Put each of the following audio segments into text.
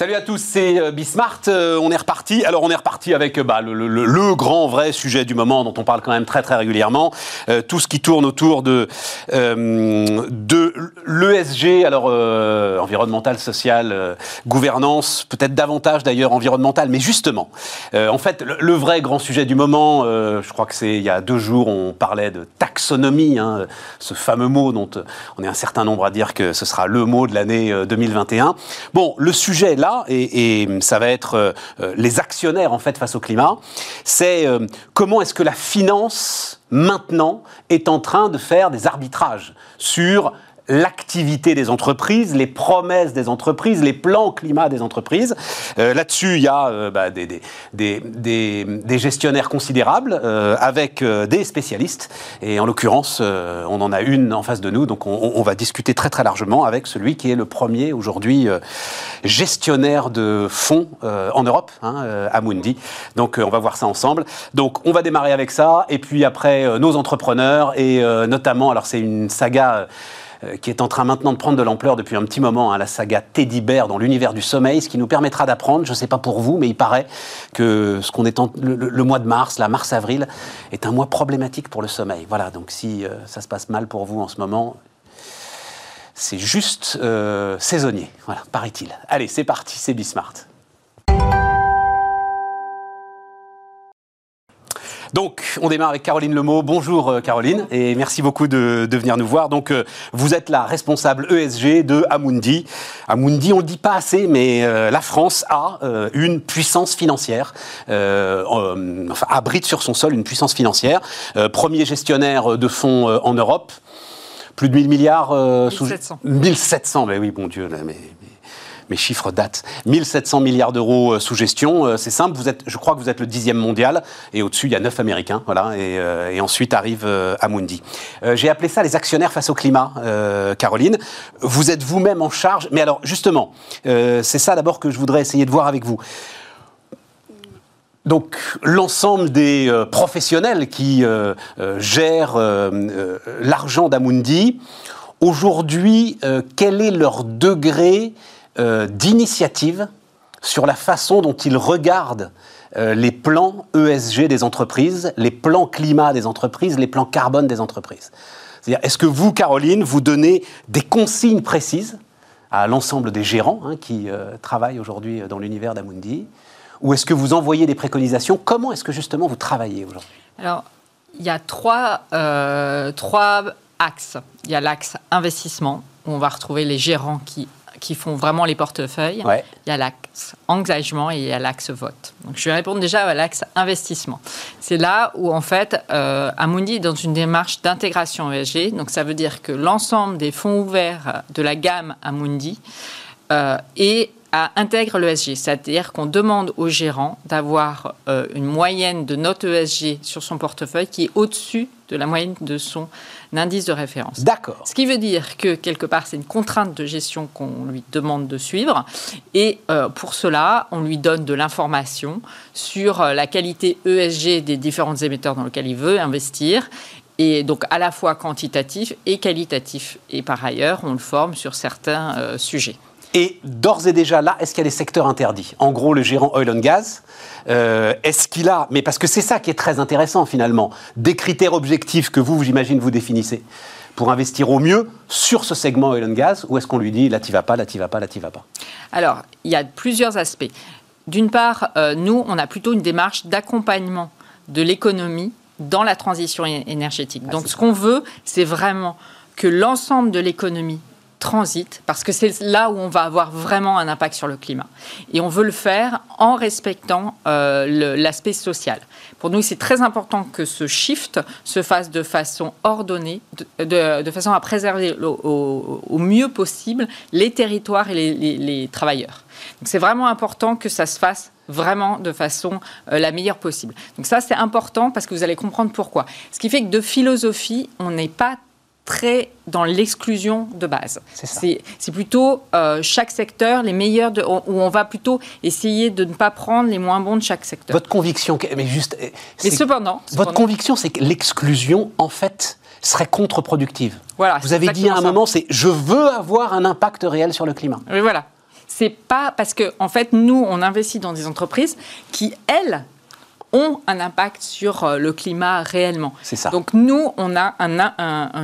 Salut à tous, c'est euh, Bismart. Euh, on est reparti. Alors, on est reparti avec euh, bah, le, grand vrai sujet du moment dont on parle quand même très très régulièrement. tout ce qui tourne autour de, l'ESG, alors environnemental, social, gouvernance, peut-être davantage d'ailleurs environnemental, mais justement, en fait, le, vrai grand sujet du moment, je crois que c'est il y a deux jours, on parlait de taxonomie, hein, ce fameux mot dont on est un certain nombre à dire que ce sera le mot de l'année 2021. Bon, le sujet là, et, ça va être euh, euh, les actionnaires en fait face au climat, c'est euh, comment est-ce que la finance maintenant est en train de faire des arbitrages sur l'activité des entreprises, les promesses des entreprises, les plans climat des entreprises. Euh, là-dessus, il y a euh, bah, des, des, des, des, gestionnaires considérables euh, avec des spécialistes. Et en l'occurrence, on en a une en face de nous, donc on, on, va discuter très très largement avec celui qui est le premier aujourd'hui gestionnaire de fonds en Europe, hein, Amundi. Donc on va voir ça ensemble. Donc on va démarrer avec ça, et puis après nos entrepreneurs, et notamment, alors c'est une saga euh, qui est en train maintenant de prendre de l'ampleur depuis un petit moment, hein, la saga Teddy Bear dans l'univers du sommeil, ce qui nous permettra d'apprendre, je ne sais pas pour vous, mais il paraît que ce qu'on est le, mois de mars, la mars-avril, est un mois problématique pour le sommeil. Voilà, donc si euh, ça se passe mal pour vous en ce moment, c'est juste euh, saisonnier, voilà, paraît-il. Allez, c'est parti, c'est Bismart. Donc, on démarre avec Caroline Lemot. Bonjour euh, Caroline, et merci beaucoup de, venir nous voir. Donc, euh, vous êtes la responsable ESG de Amundi. Amundi, on ne le dit pas assez, mais euh, la France a une puissance financière, enfin, abrite sur son sol une puissance financière. premier gestionnaire de fonds en Europe. Plus de 1000 milliards 1700. 1700, mais oui, bon Dieu, mais mes chiffres datent. 1700 milliards d'euros euh, sous gestion, euh, c'est simple. Vous êtes, je crois que vous êtes le dixième mondial, et au-dessus il y a neuf Américains, voilà. Et, euh, ensuite arrive Amundi. J'ai appelé ça les actionnaires face au climat, Caroline. Vous êtes vous-même en charge, mais alors justement, c'est ça d'abord que je voudrais essayer de voir avec vous. Donc l'ensemble des professionnels qui gèrent l'argent d'Amundi, aujourd'hui, quel est leur degré euh, d'initiative sur la façon dont ils regardent euh, les plans ESG des entreprises, les plans climat des entreprises, les plans carbone des entreprises. C'est-à-dire, est-ce que vous, Caroline, vous donnez des consignes précises à l'ensemble des gérants hein, qui euh, travaillent aujourd'hui dans l'univers d'Amundi Ou est-ce que vous envoyez des préconisations? Comment est-ce que justement vous travaillez aujourd'hui? Alors, il y a trois, trois axes. Il y a l'axe investissement, où on va retrouver les gérants qui qui font vraiment les portefeuilles. Il y a l'axe engagement et il y a l'axe vote. Donc, je vais répondre déjà à l'axe investissement. C'est là où, en fait, euh, Amundi est dans une démarche d'intégration ESG. Donc, ça veut dire que l'ensemble des fonds ouverts de la gamme Amundi euh, est à, intègre l'ESG, c'est-à-dire qu'on demande au gérant d'avoir euh, une moyenne de note ESG sur son portefeuille qui est au-dessus de la moyenne de son indice de référence. D'accord. Ce qui veut dire que quelque part c'est une contrainte de gestion qu'on lui demande de suivre et euh, pour cela on lui donne de l'information sur euh, la qualité ESG des différents émetteurs dans lesquels il veut investir et donc à la fois quantitatif et qualitatif. Et par ailleurs, on le forme sur certains sujets. Et d'ores et déjà là, est-ce qu'il y a des secteurs interdits? En gros, le gérant oil and gas, euh, est-ce qu'il a, mais parce que c'est ça qui est très intéressant finalement, des critères objectifs que vous, j'imagine, vous définissez pour investir au mieux sur ce segment oil and gas, ou est-ce qu'on lui dit là tu vas pas, là tu vas pas, là tu vas pas? Alors, il y a plusieurs aspects. D'une part, euh, nous, on a plutôt une démarche d'accompagnement de l'économie dans la transition énergétique. Ah, Donc, ce qu'on veut, c'est vraiment que l'ensemble de l'économie transite, parce que c'est là où on va avoir vraiment un impact sur le climat. Et on veut le faire en respectant euh, l'aspect social. Pour nous, c'est très important que ce shift se fasse de façon ordonnée, de, façon à préserver au, mieux possible les territoires et les, travailleurs. Donc c'est vraiment important que ça se fasse vraiment de façon euh, la meilleure possible. Donc ça, c'est important parce que vous allez comprendre pourquoi. Ce qui fait que de philosophie, on n'est pas très dans l'exclusion de base. C'est plutôt euh, chaque secteur, les meilleurs, de, où on va plutôt essayer de ne pas prendre les moins bons de chaque secteur. Votre conviction, mais juste. Mais cependant. Votre conviction, c'est que l'exclusion, en fait, serait contre-productive. Voilà. Vous avez dit à un moment, c'est je veux avoir un impact réel sur le climat. Oui, voilà. C'est pas parce que, en fait, nous, on investit dans des entreprises qui, elles, ont un impact sur euh, le climat réellement. C'est ça. Donc nous, on a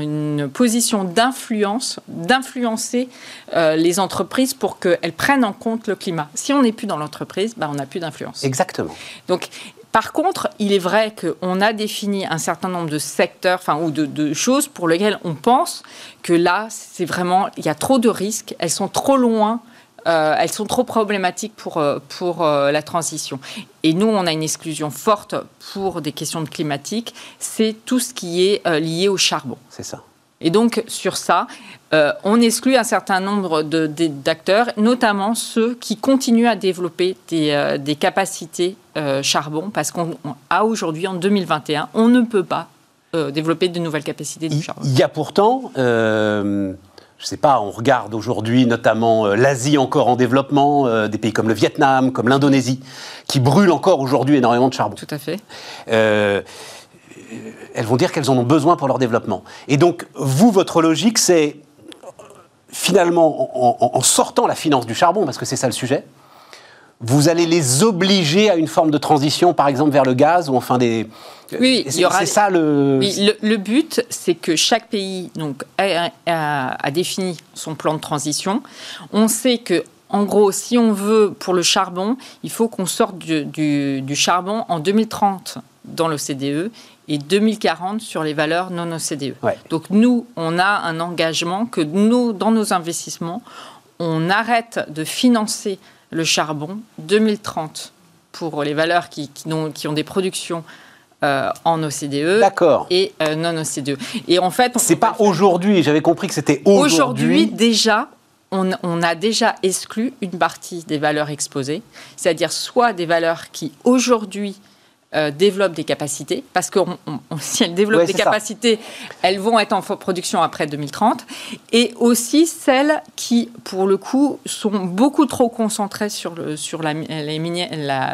une position d'influence, d'influencer euh, les entreprises pour qu'elles prennent en compte le climat. Si on n'est plus dans l'entreprise, bah, on n'a plus d'influence. Exactement. Donc par contre, il est vrai qu'on a défini un certain nombre de secteurs, enfin, ou de, de, choses pour lesquelles on pense que là, c'est vraiment, il y a trop de risques, elles sont trop loin euh, elles sont trop problématiques pour, euh, pour euh, la transition. Et nous, on a une exclusion forte pour des questions de climatiques, c'est tout ce qui est lié au charbon. C'est ça. Et donc, sur ça, on exclut un certain nombre d'acteurs, notamment ceux qui continuent à développer des, des capacités charbon, parce qu'à aujourd'hui, en 2021, on ne peut pas développer de nouvelles capacités de charbon. Il y a pourtant je ne sais pas, on regarde aujourd'hui notamment euh, l'Asie encore en développement, euh, des pays comme le Vietnam, comme l'Indonésie, qui brûlent encore aujourd'hui énormément de charbon. Tout à fait. Euh, elles vont dire qu'elles en ont besoin pour leur développement. Et donc, vous, votre logique, c'est finalement, en, sortant la finance du charbon, parce que c'est ça le sujet, vous allez les obliger à une forme de transition, par exemple vers le gaz ou enfin des. Oui, il y aura. C'est ça le. Oui, le, but, c'est que chaque pays donc a, défini son plan de transition. On sait que en gros, si on veut pour le charbon, il faut qu'on sorte du, charbon en 2030 dans l'OCDE et 2040 sur les valeurs non OCDE. Donc nous, on a un engagement que nous, dans nos investissements, on arrête de financer le charbon 2030 pour les valeurs qui, ont, qui ont, des productions euh, en OCDE et euh, non OCDE. Et en fait, c'est pas aujourd'hui. J'avais compris que c'était aujourd'hui. Aujourd'hui déjà. On, on, a déjà exclu une partie des valeurs exposées, c'est-à-dire soit des valeurs qui aujourd'hui euh, développent des capacités, parce que si elles développent des capacités, elles vont être en production après 2030, et aussi celles qui, pour le coup, sont beaucoup trop concentrées sur le, sur la,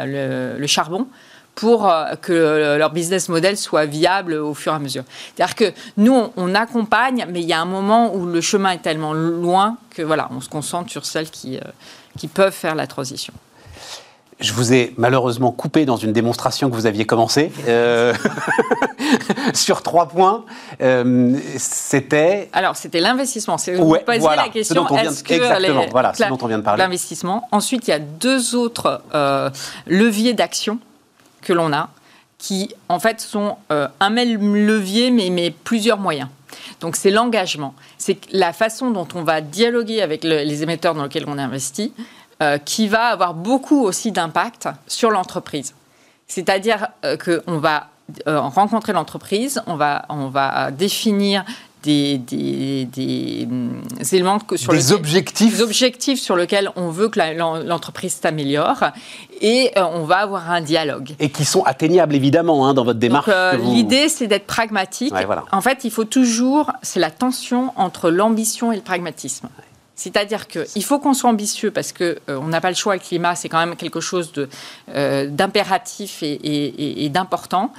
le, charbon pour euh, que leur business model soit viable au fur et à mesure. C'est-à-dire que nous, on, accompagne, mais il y a un moment où le chemin est tellement loin que voilà, on se concentre sur celles qui, euh, qui peuvent faire la transition. Je vous ai malheureusement coupé dans une démonstration que vous aviez commencée euh, sur trois points. Euh, c'était. Alors, c'était l'investissement. C'est vous posiez la question est-ce que exactement, voilà, ce dont on vient de parler. L'investissement. Ensuite, il y a deux autres euh, leviers d'action que l'on a, qui en fait sont un même levier, mais, mais plusieurs moyens. Donc, c'est l'engagement. C'est la façon dont on va dialoguer avec les émetteurs dans lesquels on investit euh, qui va avoir beaucoup aussi d'impact sur l'entreprise. C'est-à-dire euh, qu'on va euh, rencontrer l'entreprise, on va, on va définir des, des, hum, éléments sur des objectifs. objectifs sur lesquels on veut que l'entreprise s'améliore et on va avoir un dialogue. Et qui sont atteignables évidemment hein, dans votre démarche. L'idée c'est d'être pragmatique. En fait, il faut toujours, c'est la tension entre l'ambition et le pragmatisme. C'est-à-dire qu'il faut qu'on soit ambitieux parce qu'on euh, n'a pas le choix, le climat, c'est quand même quelque chose euh, d'impératif et, d'important.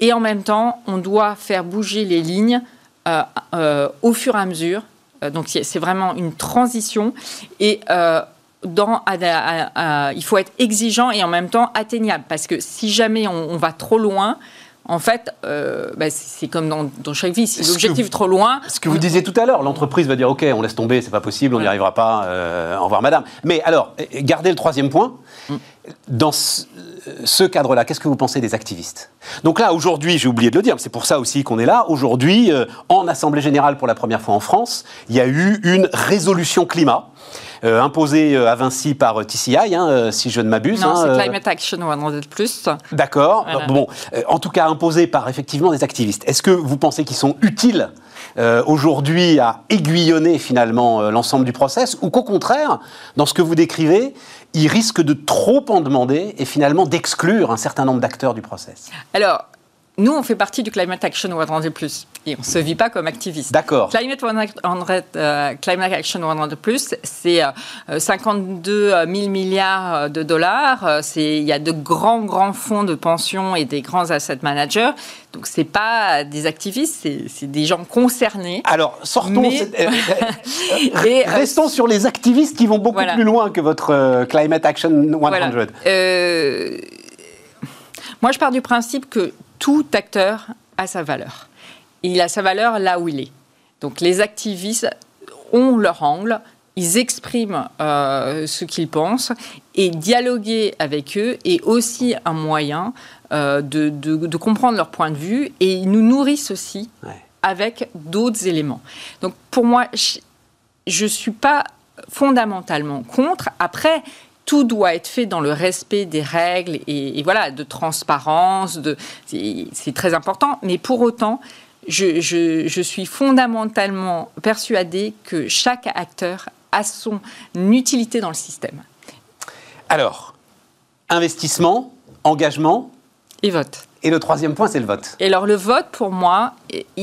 Et en même temps, on doit faire bouger les lignes euh, au fur et à mesure. donc c'est vraiment une transition. Et il faut être exigeant et en même temps atteignable. Parce que si jamais on va trop loin, en fait, euh, bah, c'est comme dans, chaque vie. Si l'objectif est trop loin. Ce que vous disiez tout à l'heure, l'entreprise va dire OK, on laisse tomber, c'est pas possible, on n'y arrivera pas. Euh, au revoir, madame. Mais alors, gardez le troisième point. Mm. Dans ce, cadre-là, qu'est-ce que vous pensez des activistes? Donc là, aujourd'hui, j'ai oublié de le dire, c'est pour ça aussi qu'on est là. Aujourd'hui, euh, en Assemblée générale, pour la première fois en France, il y a eu une résolution climat euh, imposé euh, à Vinci par euh, TCI, hein, si je ne m'abuse. Non, hein, c'est Climate Action 100+. D'accord. Bon, en tout cas, imposé par effectivement des activistes. Est-ce que vous pensez qu'ils sont utiles aujourd'hui à aiguillonner finalement l'ensemble du process ou qu'au contraire, dans ce que vous décrivez, ils risquent de trop en demander et finalement d'exclure un certain nombre d'acteurs du process? Alors, nous, on fait partie du Climate Action 100+, et on ne se vit pas comme activiste. D'accord. Climate, 100, euh, Climate Action 100+, c'est 52 euh, 000 milliards de dollars. Il y a de grands, grands fonds de pension et des grands asset managers. Donc, ce n'est pas des activistes, c'est des gens concernés. Alors, sortons... et, restons sur les activistes qui vont beaucoup plus loin que votre Climate Action 100. Voilà. moi, je pars du principe que tout acteur a sa valeur. Il a sa valeur là où il est. Donc les activistes ont leur angle, ils expriment euh, ce qu'ils pensent et dialoguer avec eux est aussi un moyen euh, de, comprendre leur point de vue et ils nous nourrissent aussi avec d'autres éléments. Donc pour moi, je ne suis pas fondamentalement contre. Après, tout doit être fait dans le respect des règles et, voilà, de transparence. De, c'est très important. Mais pour autant, je, suis fondamentalement persuadée que chaque acteur a son utilité dans le système. Alors, investissement, engagement. Et vote. Et le troisième point, c'est le vote. Et alors, le vote, pour moi,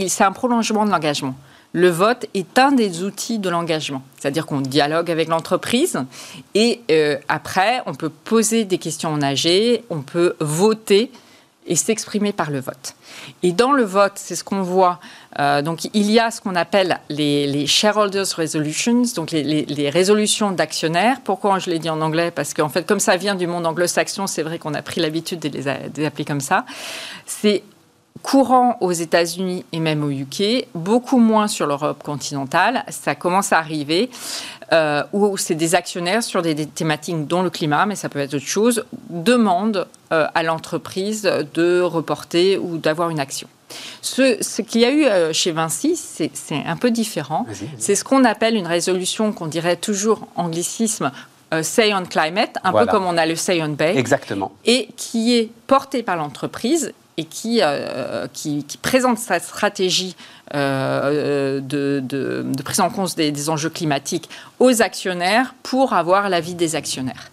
c'est un prolongement de l'engagement le vote est un des outils de l'engagement. C'est-à-dire qu'on dialogue avec l'entreprise et euh, après, on peut poser des questions en AG, on peut voter et s'exprimer par le vote. Et dans le vote, c'est ce qu'on voit. Euh, donc, il y a ce qu'on appelle les, shareholders resolutions, donc les, résolutions d'actionnaires. Pourquoi je l'ai dit en anglais? Parce qu'en fait, comme ça vient du monde anglo-saxon, c'est vrai qu'on a pris l'habitude de les, de les appeler comme ça. C'est courant aux États-Unis et même au UK, beaucoup moins sur l'Europe continentale. Ça commence à arriver euh, où c'est des actionnaires sur des, thématiques dont le climat, mais ça peut être autre chose, demandent euh, à l'entreprise de reporter ou d'avoir une action. Ce, ce qu'il y a eu euh, chez Vinci, c'est un peu différent. C'est ce qu'on appelle une résolution qu'on dirait toujours anglicisme Say on Climate, un peu comme on a le Say on Bay. Exactement. Et qui est porté par l'entreprise et qui, euh, qui, présente sa stratégie euh, de, de, prise en compte des, enjeux climatiques aux actionnaires pour avoir l'avis des actionnaires.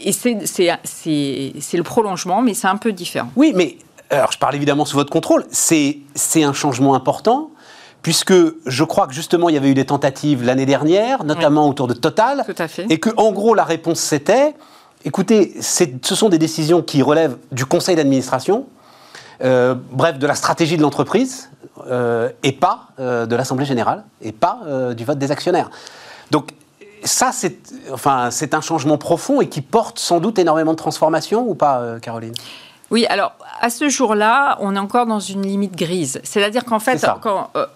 Et c'est le prolongement, mais c'est un peu différent. Oui, mais alors je parle évidemment sous votre contrôle, c'est un changement important puisque je crois que justement il y avait eu des tentatives l'année dernière, notamment autour de Total, Tout à fait. et que en gros la réponse c'était, écoutez, ce sont des décisions qui relèvent du conseil d'administration, euh, bref, de la stratégie de l'entreprise euh, et pas euh, de l'Assemblée générale et pas du vote des actionnaires. Donc ça, c'est enfin, un changement profond et qui porte sans doute énormément de transformation ou pas, Caroline? Oui, alors à ce jour-là, on est encore dans une limite grise. C'est-à-dire qu'en fait,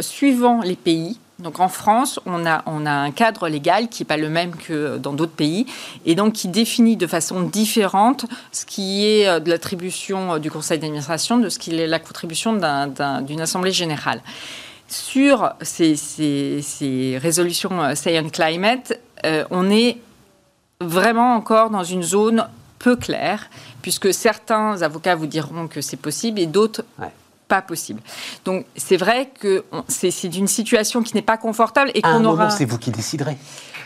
suivant les pays, donc en France, on a, on un cadre légal qui n'est pas le même que dans d'autres pays, et donc qui définit de façon différente ce qui est euh, de l'attribution euh, du conseil d'administration de ce qui est la contribution d'une assemblée générale. Sur ces, résolutions euh, Say Climate, on est vraiment encore dans une zone peu claire, puisque certains avocats vous diront que c'est possible et d'autres pas possible. Donc c'est vrai que c'est une situation qui n'est pas confortable et qu'on aura. C'est vous qui déciderez.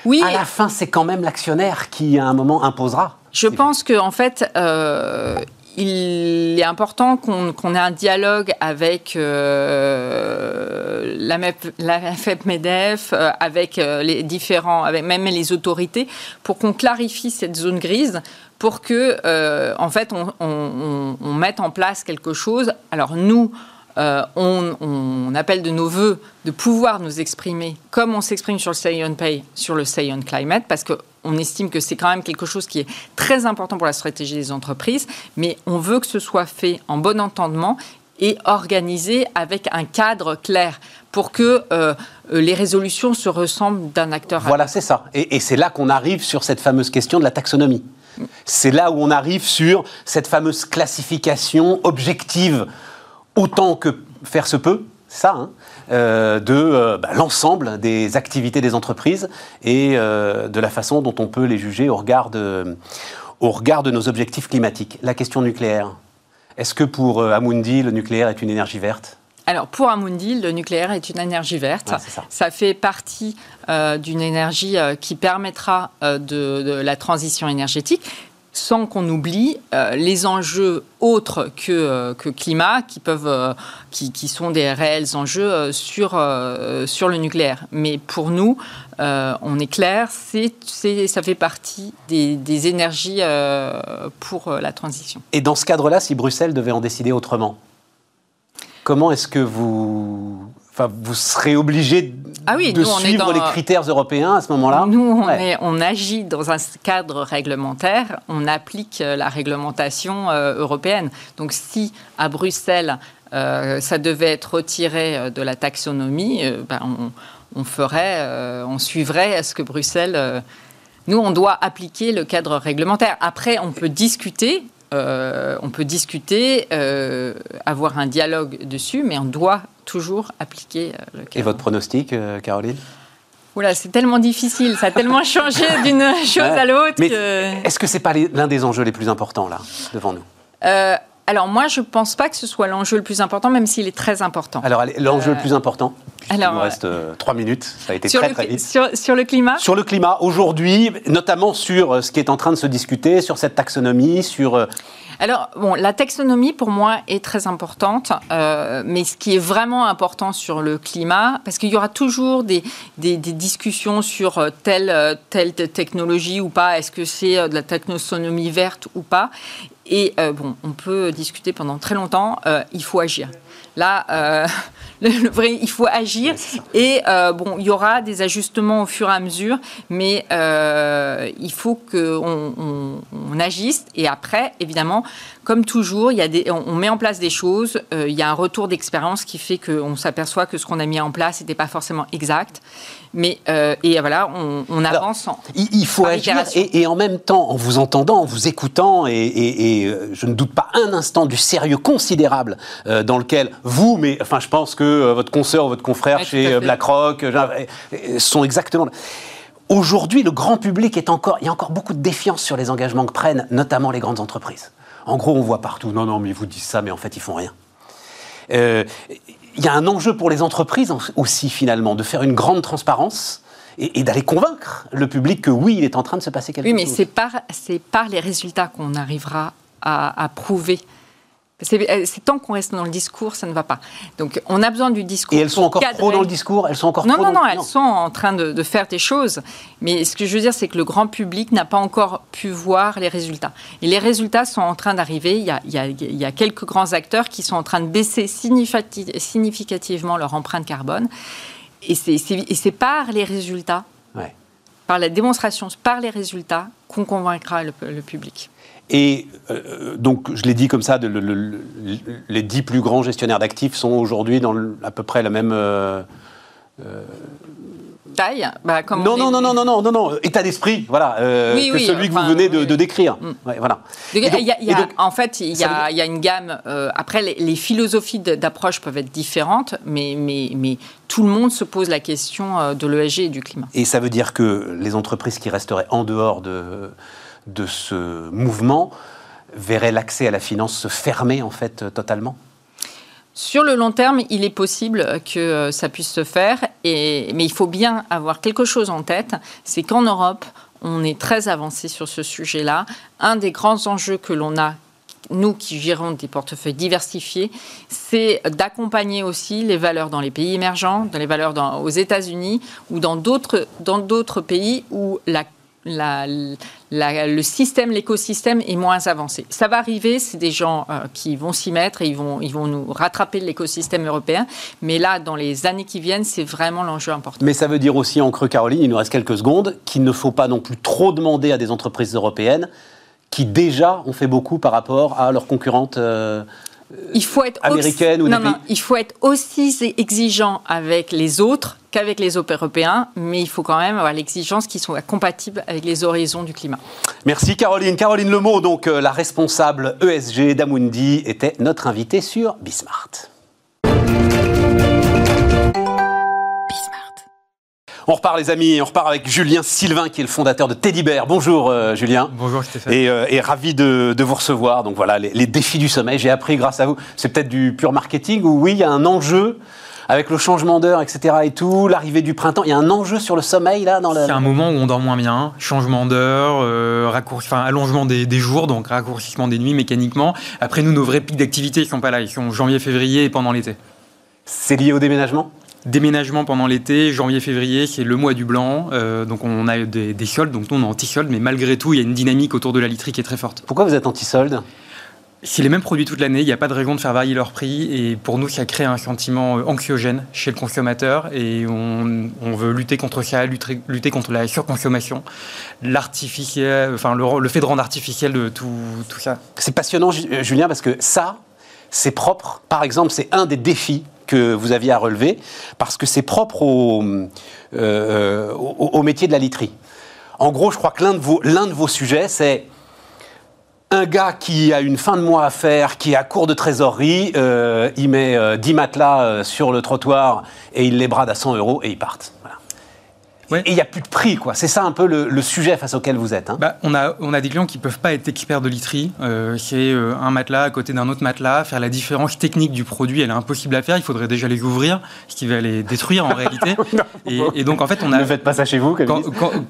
Oui. À la fin, c'est quand même l'actionnaire qui, à un moment, imposera. Je pense qu'en en fait, euh, il est important qu'on ait un dialogue avec euh, la, la FEP-MEDEF, euh, avec les différents, avec même les autorités, pour qu'on clarifie cette zone grise, pour que, euh, en fait, on, mette en place quelque chose. Alors nous, euh, on, appelle de nos voeux de pouvoir nous exprimer comme on s'exprime sur le Say on Pay, sur le Say on Climate, parce qu'on estime que c'est quand même quelque chose qui est très important pour la stratégie des entreprises, mais on veut que ce soit fait en bon entendement et organisé avec un cadre clair pour que euh, les résolutions se ressemblent d'un acteur à l'autre. Voilà, c'est ça. et c'est là qu'on arrive sur cette fameuse question de la taxonomie. C'est là où on arrive sur cette fameuse classification objective, autant que faire se peut, ça, hein, euh, de euh, bah, l'ensemble des activités des entreprises et euh, de la façon dont on peut les juger au regard de, au regard de nos objectifs climatiques. La question nucléaire. Est-ce que pour Amundi, le nucléaire est une énergie verte? Alors, pour Amundi, le nucléaire est une énergie verte. ça. fait partie euh, d'une énergie euh, qui permettra euh, de, la transition énergétique. Sans qu'on oublie euh, les enjeux autres que, euh, que climat, qui, peuvent, euh, qui, qui, sont des réels enjeux sur, sur le nucléaire. Mais pour nous, on est clair, c'est, ça fait partie des, des énergies pour la transition. Et dans ce cadre-là, si Bruxelles devait en décider autrement, comment est-ce que vous Enfin, vous serez obligé ah de suivre les critères européens à ce moment-là Nous, on, on, agit dans un cadre réglementaire, on applique euh, la réglementation euh, européenne. Donc si à Bruxelles, euh, ça devait être retiré de la taxonomie, ben, on, ferait, on suivrait ce que Bruxelles... nous, on doit appliquer le cadre réglementaire. Après, on peut discuter euh, on peut discuter, euh, avoir un dialogue dessus, mais on doit toujours appliquer euh, le cadre. Et votre pronostic, Caroline? Oula, c'est tellement difficile, ça a tellement changé d'une chose à l'autre. Est-ce que c'est pas l'un des enjeux les plus importants là devant nous? Alors moi, je ne pense pas que ce soit l'enjeu le plus important, même s'il est très important. Alors l'enjeu le plus important alors, Il nous reste trois minutes, ça a été très très vite. Sur, sur, le climat? Sur le climat, aujourd'hui, notamment sur ce qui est en train de se discuter, sur cette taxonomie, sur... Alors, bon, la taxonomie, pour moi, est très importante, euh, mais ce qui est vraiment important sur le climat, parce qu'il y aura toujours des, des, discussions sur euh, telle, euh, telle technologie ou pas, est-ce que c'est de la taxonomie verte ou pas, et bon, on peut discuter pendant très longtemps, il faut agir. Là, euh, le, vrai, il faut agir. Et euh, bon, il y aura des ajustements au fur et à mesure, mais euh, il faut qu'on on, agisse. Et après, évidemment, comme toujours, il y a des, on, met en place des choses. il y a un retour d'expérience qui fait qu'on s'aperçoit que ce qu'on a mis en place n'était pas forcément exact. Mais et voilà, on, avance. il, faut agir et, en même temps, en vous entendant, en vous écoutant, et, et je ne doute pas un instant du sérieux considérable dans lequel vous, mais enfin, je pense que euh, votre consoeur, votre confrère chez BlackRock euh, sont exactement. Aujourd'hui, le grand public est encore, il y a encore beaucoup de défiance sur les engagements que prennent, notamment les grandes entreprises. En gros, on voit partout, non, non, mais ils vous disent ça, mais en fait, ils font rien. Euh, il y a un enjeu pour les entreprises aussi, finalement, de faire une grande transparence et, d'aller convaincre le public que oui, il est en train de se passer quelque chose. Oui, mais c'est par, par les résultats qu'on arrivera à, à prouver c'est tant qu'on reste dans le discours, ça ne va pas. Donc on a besoin du discours. Et elles sont encore trop dans le discours Elles sont encore non, non, non, elles sont en train de, faire des choses. Mais ce que je veux dire, c'est que le grand public n'a pas encore pu voir les résultats. Et les résultats sont en train d'arriver. Il, il, y a quelques grands acteurs qui sont en train de baisser significativement leur empreinte carbone. Et c'est par les résultats, par la démonstration, par les résultats, qu'on convaincra le public. Et euh, donc, je l'ai dit comme ça, les dix plus grands gestionnaires d'actifs sont aujourd'hui dans à peu près la même... Euh, euh, Taille bah, non, non, non, non, non, non, non, non, état d'esprit, voilà, que celui que vous venez de, décrire. Voilà. En fait, il y, a, une gamme. Après, les, philosophies d'approche peuvent être différentes, mais, tout le monde se pose la question de l'ESG et du climat. Et ça veut dire que les entreprises qui resteraient en dehors de de ce mouvement verrait l'accès à la finance se fermer en fait totalement? Sur le long terme, il est possible que euh, ça puisse se faire, mais il faut bien avoir quelque chose en tête, c'est qu'en Europe, on est très avancé sur ce sujet-là. Un des grands enjeux que l'on a, nous qui gérons des portefeuilles diversifiés, c'est d'accompagner aussi les valeurs dans les pays émergents, dans les valeurs aux États-Unis ou dans d'autres pays où la le système, l'écosystème est moins avancé. Ça va arriver, c'est des gens euh, qui vont s'y mettre et ils vont, ils vont nous rattraper l'écosystème européen. Mais là, dans les années qui viennent, c'est vraiment l'enjeu important. Mais ça veut dire aussi, en creux Caroline, il nous reste quelques secondes, qu'il ne faut pas non plus trop demander à des entreprises européennes qui déjà ont fait beaucoup par rapport à leurs concurrentes. Euh, il faut être américaines aussi, ou non, non, il faut être aussi exigeant avec les autres qu'avec les Européens, mais il faut quand même avoir l'exigence qui soit compatible avec les horizons du climat. Merci Caroline. Caroline Lemot, donc euh, la responsable ESG d'Amundi, était notre invitée sur Bismart. On repart les amis, on repart avec Julien Sylvain qui est le fondateur de Teddy Bear. Bonjour euh, Julien. Bonjour Stéphane. Et, euh, ravi de, vous recevoir. Donc voilà, les, les défis du sommeil, j'ai appris grâce à vous. C'est peut-être du pur marketing ou oui, il y a un enjeu avec le changement d'heure, etc. et tout, l'arrivée du printemps, il y a un enjeu sur le sommeil là dans. C'est un moment où on dort moins bien, changement d'heure, euh, enfin, allongement des, jours, donc raccourcissement des nuits mécaniquement. Après, nous, nos vrais pics d'activité, ils sont pas là, ils sont janvier, février et pendant l'été. C'est lié au déménagement? Déménagement pendant l'été, janvier-février, c'est le mois du blanc. Euh, donc on a des, des, soldes, donc nous on est anti-soldes, mais malgré tout, il y a une dynamique autour de la literie qui est très forte. Pourquoi vous êtes anti-soldes? C'est les mêmes produits toute l'année, il n'y a pas de raison de faire varier leur prix et pour nous ça crée un sentiment euh, anxiogène chez le consommateur et on, veut lutter contre ça, lutter, lutter contre la surconsommation, l'artificiel, enfin le, fait de rendre artificiel de tout, tout ça. C'est passionnant Julien parce que ça, c'est propre. Par exemple, c'est un des défis que vous aviez à relever, parce que c'est propre au, euh, au, métier de la literie. En gros, je crois que l'un de vos, l'un de vos sujets, c'est un gars qui a une fin de mois à faire, qui est à court de trésorerie, euh, il met 10 euh, matelas sur le trottoir et il les brade à 100 euros et ils partent. Et il n'y a plus de prix, quoi. C'est ça un peu le, sujet face auquel vous êtes. Hein. Bah, on, a, on a des clients qui ne peuvent pas être experts de literie. Euh, c'est euh, un matelas à côté d'un autre matelas. Faire la différence technique du produit, elle est impossible à faire. Il faudrait déjà les ouvrir, ce qui va les détruire en réalité. et, donc, en fait, on a. Ne faites pas ça chez vous, quand,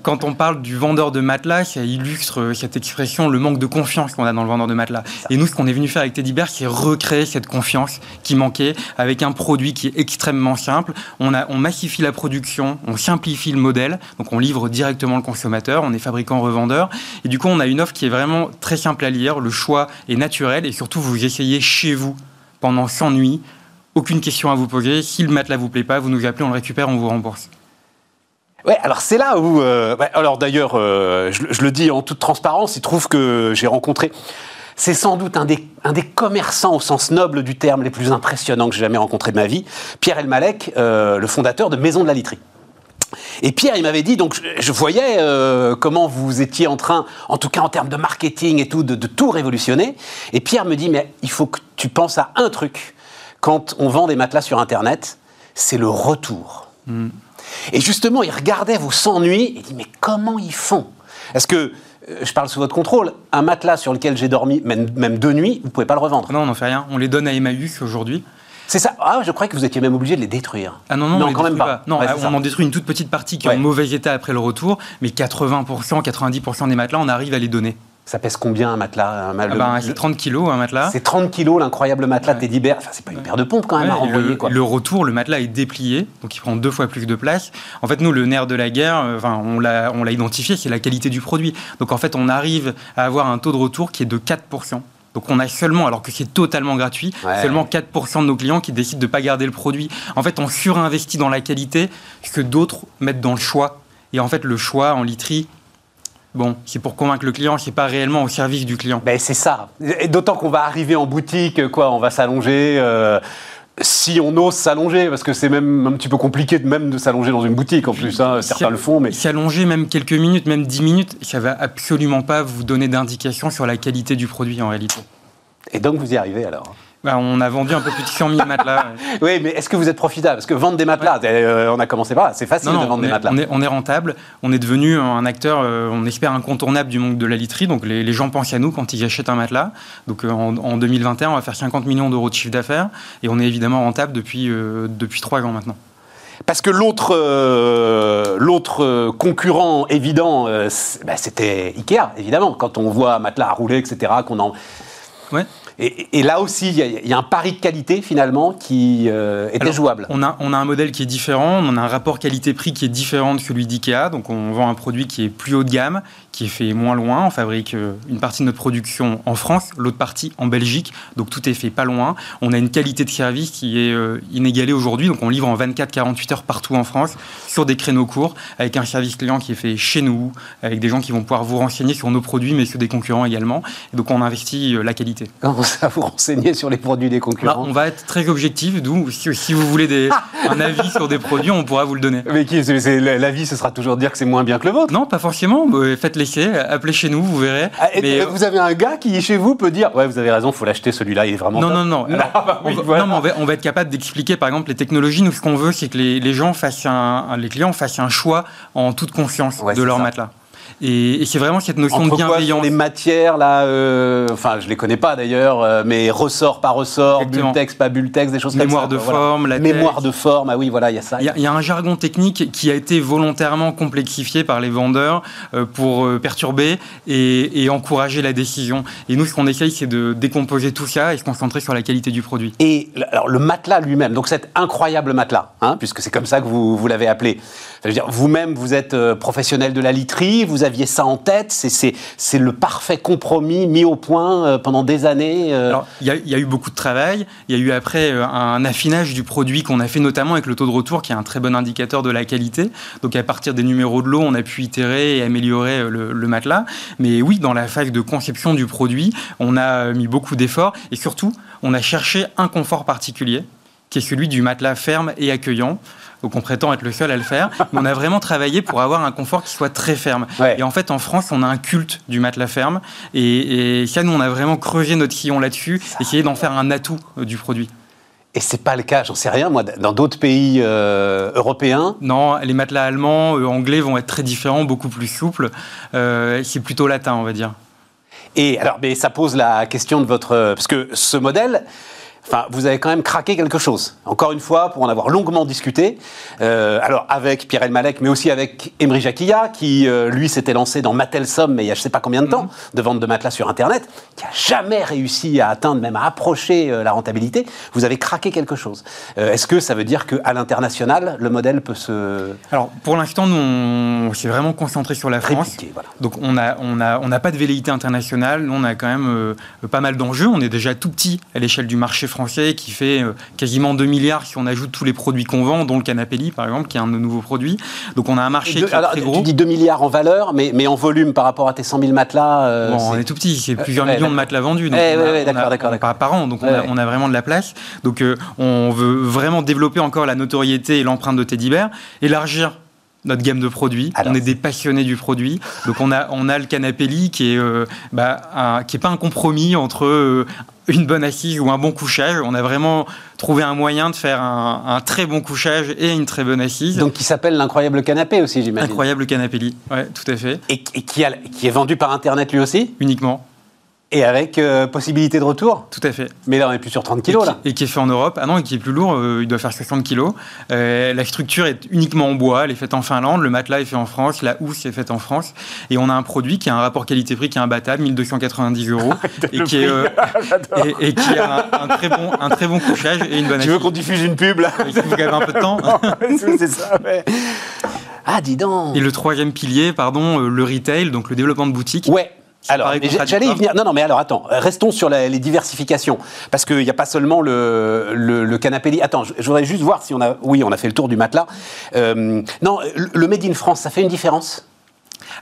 quand, on parle du vendeur de matelas, ça illustre euh, cette expression, le manque de confiance qu'on a dans le vendeur de matelas. Et nous, ce qu'on est venu faire avec Teddy Bear, c'est recréer cette confiance qui manquait avec un produit qui est extrêmement simple. On, a, on massifie la production, on simplifie le modèle donc on livre directement le consommateur, on est fabricant-revendeur. Et du coup, on a une offre qui est vraiment très simple à lire, le choix est naturel et surtout, vous essayez chez vous pendant 100 nuits, aucune question à vous poser. Si le matelas vous plaît pas, vous nous appelez, on le récupère, on vous rembourse. Ouais, alors c'est là où. Euh, alors d'ailleurs, euh, je, le dis en toute transparence, il trouve que j'ai rencontré c'est sans doute un des, un des, commerçants au sens noble du terme les plus impressionnants que j'ai jamais rencontré de ma vie, Pierre Elmalek, euh, le fondateur de Maison de la Literie. Et Pierre, il m'avait dit, donc je voyais euh, comment vous étiez en train, en tout cas en termes de marketing et tout, de, tout révolutionner. Et Pierre me dit, mais il faut que tu penses à un truc quand on vend des matelas sur Internet, c'est le retour. Hmm. Et justement, il regardait vos 100 nuits et dit, mais comment ils font? Est-ce que euh, je parle sous votre contrôle, un matelas sur lequel j'ai dormi même, même deux nuits, vous ne pouvez pas le revendre? Non, on n'en fait rien. On les donne à Emmaüs aujourd'hui. C'est ça. Ah, je croyais que vous étiez même obligé de les détruire. Ah non, non, quand même pas. Non, on en détruit une toute petite partie qui est en mauvais état après le retour, mais 80%, 90% des matelas, on arrive à les donner. Ça pèse combien un matelas un ah ben, C'est 30 kilos un matelas. C'est 30 kilos l'incroyable matelas de Teddy Bear. Enfin, c'est pas une paire de pompes quand même à renvoyer. Le, quoi. le retour, le matelas est déplié, donc il prend deux fois plus de place. En fait, nous, le nerf de la guerre, euh, enfin, on l'a identifié, c'est la qualité du produit. Donc en fait, on arrive à avoir un taux de retour qui est de 4%. Donc on a seulement, alors que c'est totalement gratuit, seulement 4% de nos clients qui décident de ne pas garder le produit. En fait, on surinvestit dans la qualité que d'autres mettent dans le choix. Et en fait, le choix en literie, Bon, c'est pour convaincre le client, c'est pas réellement au service du client. Ben c'est ça. Et d'autant qu'on va arriver en boutique, quoi, on va s'allonger. Euh, si on ose s'allonger, parce que c'est même un petit peu compliqué de même de s'allonger dans une boutique en plus, hein, certains le font. Mais... S'allonger même quelques minutes, même 10 minutes, ça va absolument pas vous donner d'indication sur la qualité du produit en réalité. Et donc vous y arrivez alors bah, on a vendu un peu plus de 100 000 matelas. oui, mais est-ce que vous êtes profitable? Parce que vendre des matelas, euh, on a commencé par là, c'est facile de vendre des matelas. On est, rentable, on est devenu un acteur, euh, on espère incontournable du monde de la literie. Donc les, gens pensent à nous quand ils achètent un matelas. Donc euh, en, 2021, on va faire 50 millions d'euros de chiffre d'affaires et on est évidemment rentable depuis, depuis 3 ans maintenant. Parce que l'autre l'autre concurrent évident, bah, c'était Ikea, évidemment. Quand on voit un matelas à rouler, etc., qu'on en... Ouais. Et, là aussi, il y, a un pari de qualité finalement qui euh, était jouable. On a, on a un modèle qui est différent, on a un rapport qualité-prix qui est différent de celui d'IKEA. Donc on vend un produit qui est plus haut de gamme, qui est fait moins loin. On fabrique euh, une partie de notre production en France, l'autre partie en Belgique. Donc tout est fait pas loin. On a une qualité de service qui est euh, inégalée aujourd'hui. Donc on livre en 24-48 heures partout en France sur des créneaux courts avec un service client qui est fait chez nous, avec des gens qui vont pouvoir vous renseigner sur nos produits mais sur des concurrents également. Et donc on investit la qualité à vous renseigner sur les produits des concurrents On va être très objectif, d'où si, vous voulez des, un avis sur des produits, on pourra vous le donner. Mais qui, l'avis, ce sera toujours de dire que c'est moins bien que le vôtre Non, pas forcément. Faites l'essai, appelez chez nous, vous verrez. Ah, mais, vous avez un gars qui, chez vous, peut dire Ouais, vous avez raison, il faut l'acheter, celui-là, il est vraiment. Non, non, non. on, va, être capable d'expliquer, par exemple, les technologies. Nous, ce qu'on veut, c'est que les, gens fassent un, les clients fassent un choix en toute conscience de leur matelas. Et, c'est vraiment cette notion Entre de bienveillance. Quoi, les matières, là, euh, enfin, je les connais pas d'ailleurs, euh, mais ressort par ressort, bulletex, pas bulletex, des choses comme ça. Mémoire de forme, la Mémoire de forme, ah oui, voilà, il y a ça. Il y, a un jargon technique qui a été volontairement complexifié par les vendeurs euh, pour perturber et, encourager la décision. Et nous, ce qu'on essaye, c'est de décomposer tout ça et se concentrer sur la qualité du produit. Et alors, le matelas lui-même, donc cet incroyable matelas, hein, puisque c'est comme ça que vous, vous l'avez appelé. vous-même, vous êtes professionnel de la literie, vous aviez ça en tête, c'est le parfait compromis mis au point euh, pendant des années. Euh? il y, a eu beaucoup de travail. Il y a eu après euh, un affinage du produit qu'on a fait notamment avec le taux de retour, qui est un très bon indicateur de la qualité. Donc à partir des numéros de l'eau, on a pu itérer et améliorer le, le, matelas. Mais oui, dans la phase de conception du produit, on a mis beaucoup d'efforts et surtout, on a cherché un confort particulier, qui est celui du matelas ferme et accueillant donc on prétend être le seul à le faire. Mais on a vraiment travaillé pour avoir un confort qui soit très ferme. Et en fait, en France, on a un culte du matelas ferme. Et, ça, nous, on a vraiment creusé notre sillon là-dessus, essayé d'en faire un atout euh, du produit. Et c'est pas le cas, j'en sais rien, moi, dans d'autres pays euh, européens. Non, les matelas allemands, euh, anglais vont être très différents, beaucoup plus souples. c'est plutôt latin, on va dire. Et alors, mais ça pose la question de votre. Parce que ce modèle, Enfin, vous avez quand même craqué quelque chose. Encore une fois, pour en avoir longuement discuté, euh, alors avec Pierre Elmalek, mais aussi avec Emery Jacquilla, qui euh, lui s'était lancé dans Matelsom, mais il y a je ne sais pas combien de temps, mhm. de vente de matelas sur Internet, qui a jamais réussi à atteindre, même à approcher euh, la rentabilité. Vous avez craqué quelque chose. Est-ce que ça veut dire qu'à l'international, le modèle peut se... Alors, pour l'instant, nous, on s'est vraiment concentré sur la France. Donc, on n'a on a, on a pas de velléité internationale. Nous, on a quand même pas mal d'enjeux. On est déjà tout petit à l'échelle du marché français qui fait euh, quasiment 2 milliards si on ajoute tous les produits qu'on vend, dont le Canapelli par exemple, qui est un de nos nouveaux produits. Donc on a un marché qui est très gros. Tu dis 2 milliards en valeur, mais, mais en volume par rapport à tes 100 000 matelas euh, bon, On est tout petit, c'est plusieurs millions de matelas vendus. Donc eh, d'accord, d'accord. Par, par an, donc on a, vraiment de la place. Donc euh, on veut vraiment développer encore la notoriété et l'empreinte de Teddy Bear, élargir notre gamme de produits. on est des passionnés du produit. Donc on a, on a le Canapelli qui est, bah, qui est pas un compromis entre une bonne assise ou un bon couchage. On a vraiment trouvé un moyen de faire un, très bon couchage et une très bonne assise. Donc qui s'appelle l'incroyable canapé aussi, j'imagine. Incroyable canapé lit, ouais, tout à fait. Et, qui, a, qui est vendu par Internet lui aussi? Uniquement. Et avec euh, possibilité de retour Tout à fait. Mais là, on est plus sur 30 kilos, là. Et qui est fait en Europe. Ah non, et qui est plus lourd, euh, il doit faire 60 kilos. Euh, la structure est uniquement en bois, elle est faite en Finlande, le matelas est fait en France, la housse est faite en France. Et on a un produit qui a un rapport qualité-prix qui est imbattable, 1290 euros. et, qui est, et, qui a un, très bon, un très bon couchage et une bonne Tu veux qu'on diffuse une pub, là Vous avez un peu de temps C'est ça, mais... Ah, dis donc Et le troisième pilier, pardon, le retail, donc le développement de boutique. Ouais, alors, j'allais y venir. Non, non, mais alors attends, restons sur les diversifications. Parce qu'il n'y a pas seulement le, le, canapé. Attends, je, voudrais juste voir si on a. Oui, on a fait le tour du matelas. Euh, non, le Made in France, ça fait une différence?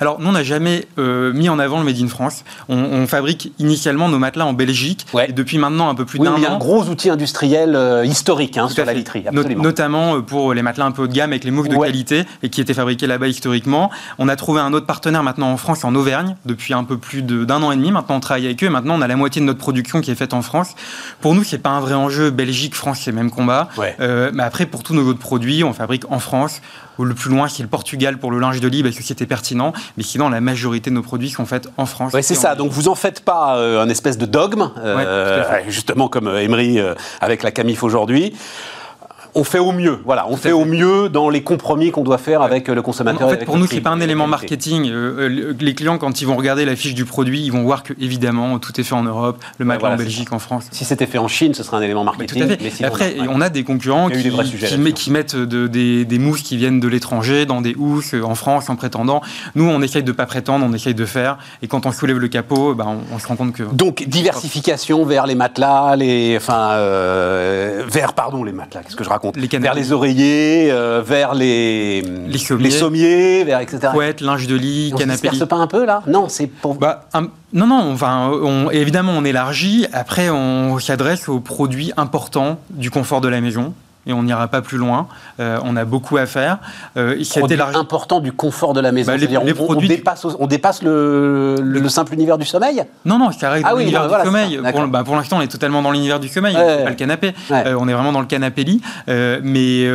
Alors, nous, on n'a jamais euh, mis en avant le Made in France. On, fabrique initialement nos matelas en Belgique. Et depuis maintenant un peu plus d'un an. Il y a un gros outil industriel euh, historique hein, sur la literie. notamment euh, pour les matelas un peu haut de gamme avec les moufs de qualité et qui étaient fabriqués là-bas historiquement. On a trouvé un autre partenaire maintenant en France, en Auvergne, depuis un peu plus d'un an et demi. Maintenant, on travaille avec eux. Et maintenant, on a la moitié de notre production qui est faite en France. Pour nous, c'est pas un vrai enjeu. Belgique, France, c'est le même combat. mais après, pour tous nos autres produits, on fabrique en France le plus loin, c'est le Portugal pour le linge de lit, parce que c'était pertinent? Mais sinon, la majorité de nos produits sont faits en France. Oui, c'est ça. Donc, vous en faites pas euh, un espèce de dogme, euh, justement comme Emery euh, avec la Camif aujourd'hui on fait au mieux. Voilà, on fait au mieux dans les compromis qu'on doit faire avec le consommateur. En fait, pour nous, c'est pas un élément marketing. Euh, euh, les clients, quand ils vont regarder la fiche du produit, ils vont voir que évidemment tout est fait en Europe, le matelas en Belgique, en France. Si c'était fait en Chine, ce serait un élément marketing. tout à fait. Après, on a des concurrents qui, mettent des, mousses qui viennent de l'étranger dans des housses en France en prétendant. Nous, on essaye de pas prétendre, on essaye de faire. Et quand on soulève le capot, ben, on, se rend compte que. Donc diversification vers les matelas, les, enfin, euh, vers pardon les matelas. Qu'est-ce que je raconte? Les vers les oreillers, euh, vers les, les sommiers, sommiers vers etc. Couette, linge de lit, canapé. On se pas un peu là? Non, c'est pour. Bah, non, non. Enfin, évidemment, on élargit. Après, on s'adresse aux produits importants du confort de la maison et on n'ira pas plus loin. Euh, on a beaucoup à faire. Euh, Produit important du confort de la maison. Bah, les, on, produits... on, dépasse, le, simple univers du sommeil Non, non, reste ah l'univers du sommeil. Bah, pour, l'instant, on est totalement dans l'univers du sommeil, pas le canapé. Euh, on est vraiment dans le canapé-lit. Euh, mais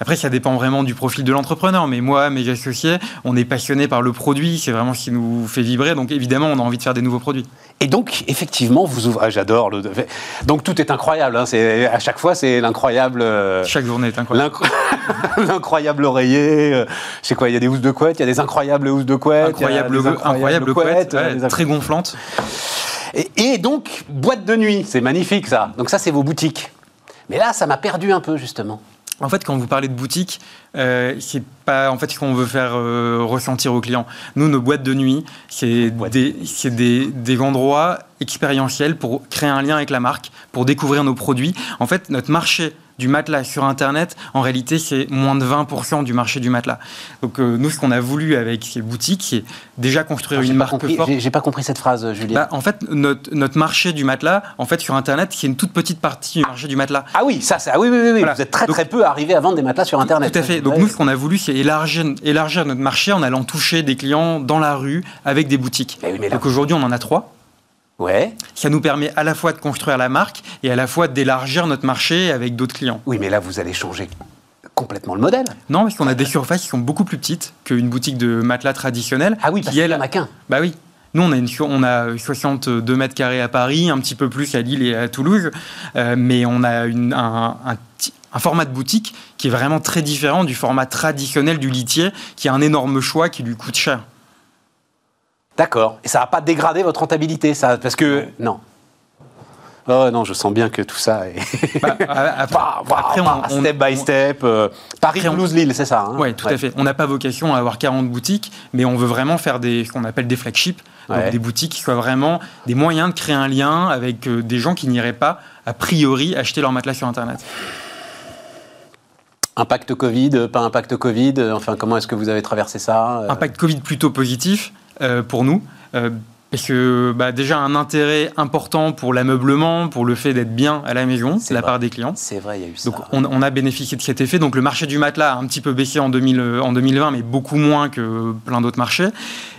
après, ça dépend vraiment du profil de l'entrepreneur. Mais moi, mes associés, on est passionné par le produit. C'est vraiment ce qui nous fait vibrer. Donc évidemment, on a envie de faire des nouveaux produits. Et donc, effectivement, vous ouvrez. Ah, j'adore. Le... Donc, tout est incroyable. Hein. C'est à chaque fois, c'est l'incroyable. Euh, chaque journée est incroyable. L'incroyable oreiller. Euh, je sais quoi Il y a des housses de couette. Il y a des incroyables housses de couette. Incroyable, incroyable couette, très gonflantes. Et, et donc, boîte de nuit, c'est magnifique ça. Donc ça, c'est vos boutiques. Mais là, ça m'a perdu un peu justement. En fait, quand vous parlez de boutique, euh, c'est pas en fait ce qu'on veut faire euh, ressentir aux clients. Nous, nos boîtes de nuit, c'est des, des, des, endroits expérientiels pour créer un lien avec la marque, pour découvrir nos produits. En fait, notre marché du matelas sur Internet, en réalité, c'est moins de 20% du marché du matelas. Donc, euh, nous, ce qu'on a voulu avec ces boutiques, c'est déjà construire une marque forte. J'ai pas compris cette phrase, Julien. Bah, en fait, notre, notre, marché du matelas, en fait, sur Internet, c'est une toute petite partie du marché du matelas. Ah oui, ça, ça oui, oui, oui. Vous êtes très, très peu arrivé à vendre des matelas sur Internet. Tout à fait. Donc, nous, ce qu'on a voulu, c'est élargir, élargir notre marché en allant toucher des clients dans la rue avec des boutiques. Donc, aujourd'hui, on en a trois. Ouais. Ça nous permet à la fois de construire la marque et à la fois d'élargir notre marché avec d'autres clients. Oui, mais là, vous allez changer complètement le modèle. Non, parce qu'on a des surfaces qui sont beaucoup plus petites qu'une boutique de matelas traditionnelle. Ah oui, parce qu'il n'y en a qu'un. Bah oui. Nous, on a, une, on a 62 mètres carrés à Paris, un petit peu plus à Lille et à Toulouse, euh, mais on a une, un, un, format de boutique qui est vraiment très différent du format traditionnel du litier, qui a un énorme choix qui lui coûte cher. D'accord. Et ça va pas dégradé votre rentabilité, ça Parce que. Non. Oh non, je sens bien que tout ça est. Bah, après, on, step by step. Euh, Paris, Toulouse, Lille, c'est ça. Hein oui, tout à fait. On n'a pas vocation à avoir 40 boutiques, mais on veut vraiment faire des, ce qu'on appelle des flagships, donc des boutiques qui soient vraiment des moyens de créer un lien avec euh, des gens qui n'iraient pas, a priori, acheter leur matelas sur Internet. Impact Covid, pas impact Covid, enfin, comment est-ce que vous avez traversé ça Impact Covid plutôt positif. Euh, pour nous. Euh, parce que bah, déjà un intérêt important pour l'ameublement, pour le fait d'être bien à la maison, c'est la part des clients. C'est vrai, il y a eu ça. Donc on, a bénéficié de cet effet. Donc le marché du matelas a un petit peu baissé en, 2000, en 2020, mais beaucoup moins que plein d'autres marchés.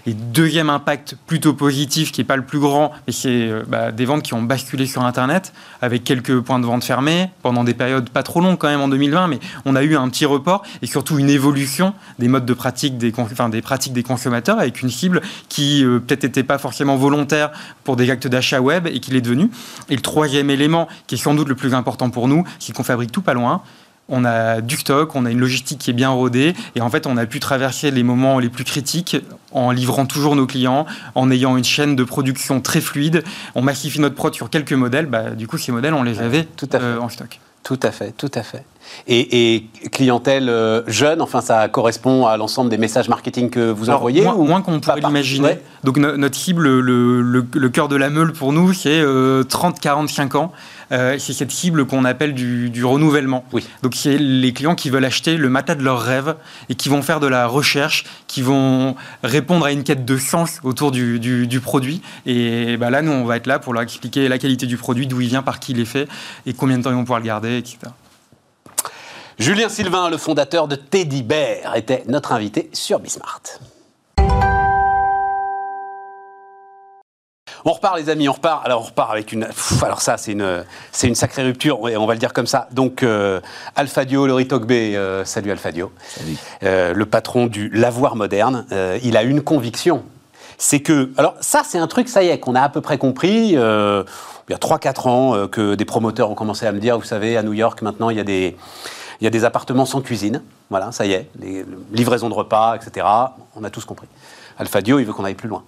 Et deuxième impact plutôt positif, qui n'est pas le plus grand, mais c'est euh, bah, des ventes qui ont basculé sur Internet, avec quelques points de vente fermés, pendant des périodes pas trop longues quand même en 2020, mais on a eu un petit report, et surtout une évolution des modes de pratique des, pratiques des consommateurs, avec une cible qui euh, peut-être n'était pas forcément volontaire pour des actes d'achat web, et qui l'est devenu. Et le troisième élément, qui est sans doute le plus important pour nous, c'est qu'on fabrique tout pas loin, on a du stock, on a une logistique qui est bien rodée, et en fait, on a pu traverser les moments les plus critiques en livrant toujours nos clients, en ayant une chaîne de production très fluide. On massifie notre prod sur quelques modèles, bah, du coup, ces modèles, on les avait tout à euh, en stock. Tout à fait, tout à fait. Et, clientèle euh, jeune, enfin, ça correspond à l'ensemble des messages marketing que vous envoyez Moins, ou moins qu'on pourrait l'imaginer. Donc, notre cible, le, cœur de la meule pour nous, c'est 30-45 euh, ans. Euh, c'est cette cible qu'on appelle du, renouvellement. Oui. Donc, c'est les clients qui veulent acheter le matelas de leurs rêves et qui vont faire de la recherche, qui vont répondre à une quête de sens autour du, produit. Et bah, là, nous, on va être là pour leur expliquer la qualité du produit, d'où il vient, par qui il est fait et combien de temps ils vont pouvoir le garder, etc. Julien Sylvain, le fondateur de Teddy Bear, était notre invité sur Bismart. On repart, les amis, on repart. Alors, on repart avec une. alors, ça, c'est une, c'est une sacrée rupture, on va le dire comme ça. Donc, euh, Alfadio, Laurie Togbe, euh, salut Alfadio. Salut. Euh, le patron du Lavoir Moderne, il a une conviction. C'est que. Alors, ça, c'est un truc, ça y est, qu'on a à peu près compris. il y a 3-4 ans que des promoteurs ont commencé à me dire, vous savez, à New York, maintenant, il y a des. Il y a des appartements sans cuisine. Voilà, ça y est. Les, livraison de repas, etc. On a tous compris. Alfadio, il veut qu'on aille plus loin.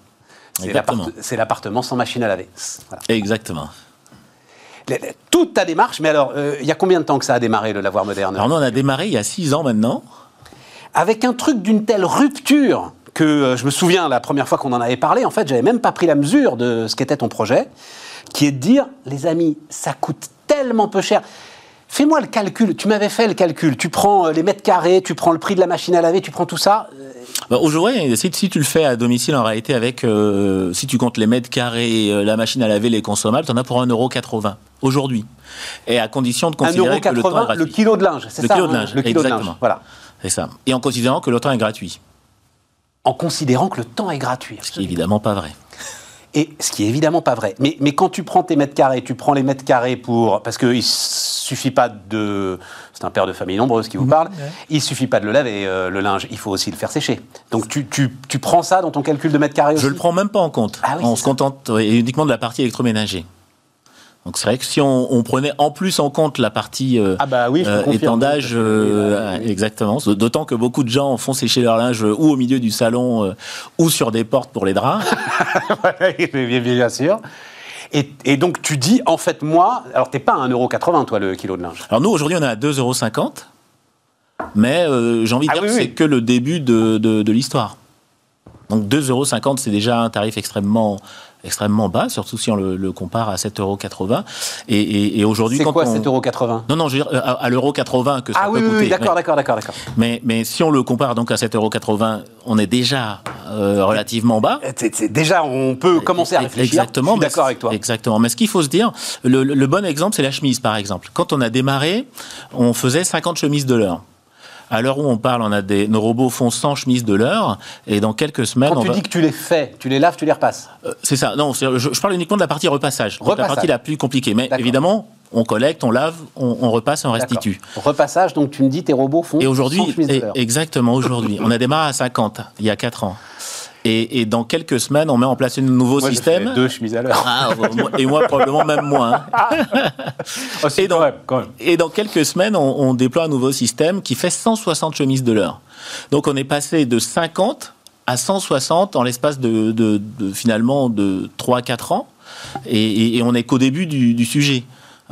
C'est l'appartement sans machine à laver. Exactement. Toute ta démarche, mais alors, euh, il y a combien de temps que ça a démarré, le lavoir moderne Alors, nous, on a démarré il y a six ans maintenant. Avec un truc d'une telle rupture que euh, je me souviens, la première fois qu'on en avait parlé, en fait, j'avais même pas pris la mesure de ce qu'était ton projet, qui est de dire, les amis, ça coûte tellement peu cher. Fais-moi le calcul. Tu m'avais fait le calcul. Tu prends euh, les mètres carrés, tu prends le prix de la machine à laver, tu prends tout ça. Bah, Aujourd'hui, si, si tu le fais à domicile, en réalité, avec, euh, si tu comptes les mètres carrés, euh, la machine à laver, les consommables, tu en as pour 1,80€ aujourd'hui. Et à condition de considérer que le temps est 1,80€ gratuit. le kilo de linge, c'est Le ça kilo de hein, linge, Le kilo de exactement. linge, voilà. C'est ça. Et en considérant que le temps est gratuit. En considérant que le temps est gratuit. Ce qui est évidemment pas vrai. Et ce qui est évidemment pas vrai. Mais, mais quand tu prends tes mètres carrés, tu prends les mètres carrés pour. Parce qu'il suffit pas de. C'est un père de famille nombreuse qui vous parle. Il suffit pas de le laver, euh, le linge. Il faut aussi le faire sécher. Donc tu, tu, tu prends ça dans ton calcul de mètres carrés aussi Je le prends même pas en compte. Ah oui, on se ça. contente uniquement de la partie électroménager. Donc c'est vrai que si on, on prenait en plus en compte la partie euh, Ah bah oui, je te euh, étendage, euh, oui, bah, oui. exactement. D'autant que beaucoup de gens font sécher leur linge ou au milieu du salon euh, ou sur des portes pour les draps. bien, bien sûr. Et, et donc tu dis, en fait, moi. Alors t'es pas à 1,80€, toi, le kilo de linge? Alors nous aujourd'hui on est à 2,50€, mais euh, j'ai envie de Ah dire que c'est que le début de, de- de l'histoire. Donc 2,50€ c'est déjà un tarif extrêmement extrêmement bas, surtout si on le, le compare à 7,80€. Et, et, et aujourd'hui C'est quand quoi on... 7,80€ Non, non, je veux dire, à, à l'euro 80 que ça Ah peut oui, coûter. oui, d'accord, d'accord, d'accord, d'accord. Mais, mais si on le compare donc à 7,80 euros, on est déjà euh, relativement bas. C'est- c'est- Déjà, on peut commencer à réfléchir. Exactement. Je suis d'accord avec toi. Exactement. Mais ce qu'il faut se dire, le, le bon exemple, c'est la chemise, par exemple. Quand on a démarré, on faisait 50 chemises de l'heure. À l'heure où on parle, on a des, nos robots font 100 chemises de l'heure, et dans quelques semaines, Quand on tu va- dis que tu les fais, tu les laves, tu les repasses. Euh, c'est ça. Non, je, je parle uniquement de la partie repassage, donc la Repassage. partie la plus compliquée. Mais évidemment, on collecte, on lave, on, on repasse, on restitue. Repassage, donc tu me dis tes robots font Et 100 aujourd'hui, chemises de l'heure. exactement aujourd'hui, on a démarré à 50 il y a 4 ans. Et, et dans quelques semaines, on met en place un nouveau Moi, je système. fais deux chemises à l'heure. Ah, et moi, probablement même moins. hein. Oh, si, et dans- quand même, quand même. Et dans quelques semaines, on, on déploie un nouveau système qui fait 160 chemises de l'heure. Donc on est passé de 50 à 160 en l'espace de, de- de- finalement de 3-4 ans. Et, et- et on n'est qu'au début du, du sujet.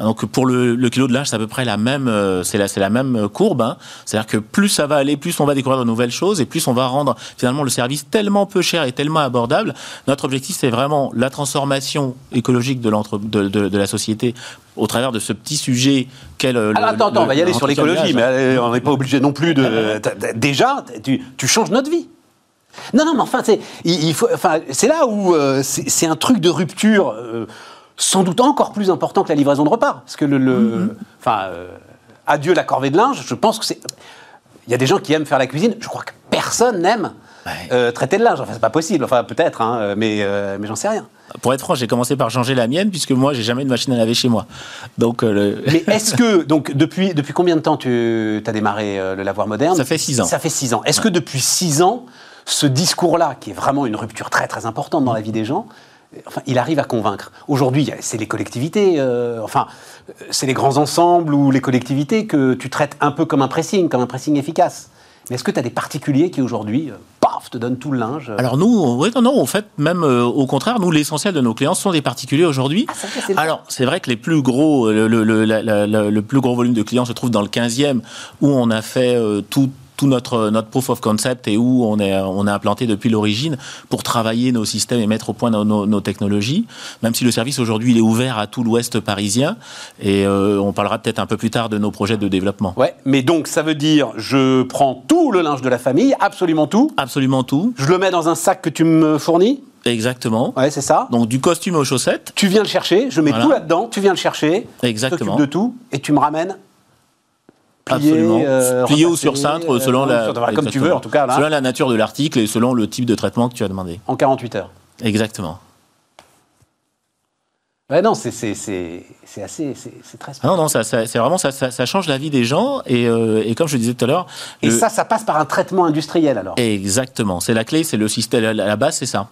Donc pour le, le kilo de linge, c'est à peu près la même, euh, c'est la, même courbe. hein. C'est-à-dire que plus ça va aller, plus on va découvrir de nouvelles choses et plus on va rendre finalement le service tellement peu cher et tellement abordable. Notre objectif, c'est vraiment la transformation écologique de, de, de- de la société au travers de ce petit sujet qu'est le. Le- attends, on va y aller sur l'écologie, mais euh, on n'est pas obligé non plus de. Déjà, tu, tu changes notre vie. Non, non, mais enfin, c'est, il, il faut, enfin, là où euh, c'est, c'est un truc de rupture, euh, sans doute encore plus important que la livraison de repas. Parce que le. le- Enfin, euh, adieu la corvée de linge, je pense que c'est. Il y a des gens qui aiment faire la cuisine, je crois que personne n'aime Ouais. euh, traiter le linge. Enfin, c'est pas possible, enfin, peut-être, hein, mais, euh, mais j'en sais rien. Pour être franc, j'ai commencé par changer la mienne puisque moi, j'ai jamais de machine à laver chez moi. Donc, le- Mais est-ce que, donc, depuis, depuis combien de temps tu as démarré le lavoir moderne? Ça fait six ans. Ça fait six ans. Est-ce que depuis six ans, ce discours-là, qui est vraiment une rupture très très importante dans la vie des gens, enfin, il arrive à convaincre Aujourd'hui, c'est les collectivités, euh, enfin, c'est les grands ensembles ou les collectivités que tu traites un peu comme un pressing, comme un pressing efficace. Mais est-ce que tu as des particuliers qui aujourd'hui, euh, paf, te donnent tout le linge euh, Alors nous, on- oui, non, non, en fait, même euh, au contraire, nous, l'essentiel de nos clients sont des particuliers aujourd'hui. Ah, c'est Alors, c'est vrai que les plus gros, le, le- le- la- la- la- le plus gros volume de clients se trouve dans le 15e, où on a fait euh, tout tout notre, notre proof of concept et où on est, on a implanté depuis l'origine pour travailler nos systèmes et mettre au point nos, nos- nos technologies. Même si le service aujourd'hui il est ouvert à tout l'ouest parisien et euh, on parlera peut-être un peu plus tard de nos projets de développement. Ouais, mais donc ça veut dire, je prends tout le linge de la famille, absolument tout, Absolument tout, je le mets dans un sac que tu me fournis exactement. Ouais, c'est ça. Donc du costume aux chaussettes, Tu viens le chercher, je mets Voilà. tout là-dedans, tu viens le chercher, Exactement. t'occupes de tout, et tu me ramènes Absolument. euh, Plié ou sur cintre, selon la. sur- enfin, comme tu exactement. veux, en tout cas, là, Selon la nature de l'article et selon le type de traitement que tu as demandé. en 48 heures. Exactement. Ouais, non, c'est assez, c'est très Ah non, non, ça, ça- c'est vraiment ça, ça, ça change la vie des gens et, euh, et comme je disais tout à l'heure. Et le- ça, ça passe par un traitement industriel, alors Exactement. C'est la clé, c'est le système. À la base, c'est ça.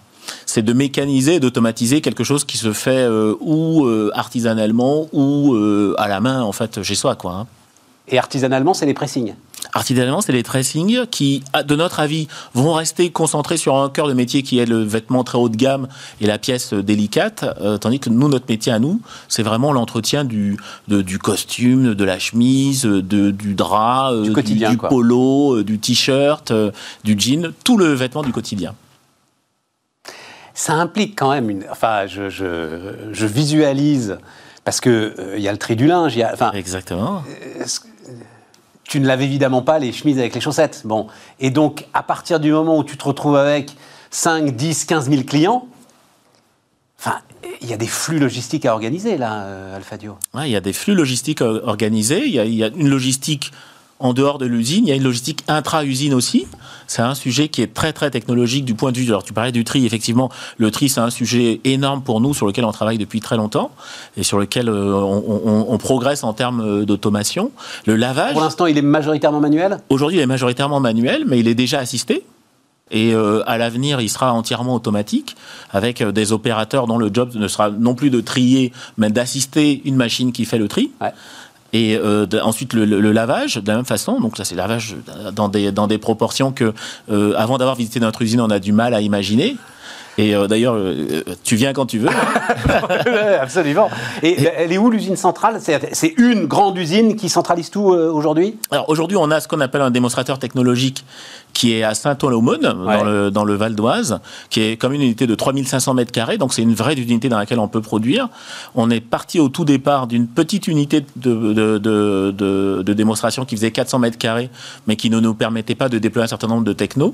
C'est de mécaniser, d'automatiser quelque chose qui se fait euh, ou euh, artisanalement ou euh, à la main, en fait, chez soi, quoi. hein. Et artisanalement, c'est les pressings. Artisanalement, c'est les tracings qui, de notre avis, vont rester concentrés sur un cœur de métier qui est le vêtement très haut de gamme et la pièce euh, délicate, euh, tandis que nous, notre métier à nous, c'est vraiment l'entretien du, de- du costume, de la chemise, euh, de, du drap, euh, Du polo, euh, du t-shirt, euh, du jean, tout le vêtement du quotidien. Ça implique quand même une. Enfin, je, je, je visualise, parce qu'il il y a le tri du linge, il y a. Enfin, Exactement. Tu ne laves évidemment pas les chemises avec les chaussettes. Bon. Et donc, à partir du moment où tu te retrouves avec 5, 10, 15 000 clients, enfin, il y a des flux logistiques à organiser, là, euh, Alfadio. Il y a des flux logistiques y a, il y a une logistique en dehors de l'usine. Il y a une logistique intra-usine aussi. C'est un sujet qui est très très technologique du point de vue. Alors tu parlais du tri, effectivement, le tri c'est un sujet énorme pour nous sur lequel on travaille depuis très longtemps et sur lequel euh, on, on- on progresse en termes euh, d'automation. Le lavage. Pour l'instant, il est majoritairement manuel? Aujourd'hui, il est majoritairement manuel, mais il est déjà assisté. Et euh, à l'avenir, il sera entièrement automatique, avec des opérateurs dont le job ne sera non plus de trier, mais d'assister une machine qui fait le tri. Ouais. Et euh, ensuite le, le- le lavage de la même façon. Donc ça c'est lavage dans des, dans des proportions que euh, avant d'avoir visité notre usine on a du mal à imaginer. Et euh, d'ailleurs euh, tu viens quand tu veux. Absolument. Et elle est où l'usine centrale? C'est une grande usine qui centralise tout euh, aujourd'hui? Alors aujourd'hui, on a ce qu'on appelle un démonstrateur technologique qui est à Saint-Ouen-l'Aumône, Ouais. dans, le, dans le Val d'Oise, qui est comme une unité de 3500 mètres carrés. Donc c'est une vraie unité dans laquelle on peut produire. On est parti au tout départ d'une petite unité de, de, de, de- de démonstration qui faisait 400 mètres carrés, mais qui ne nous permettait pas de déployer un certain nombre de technos.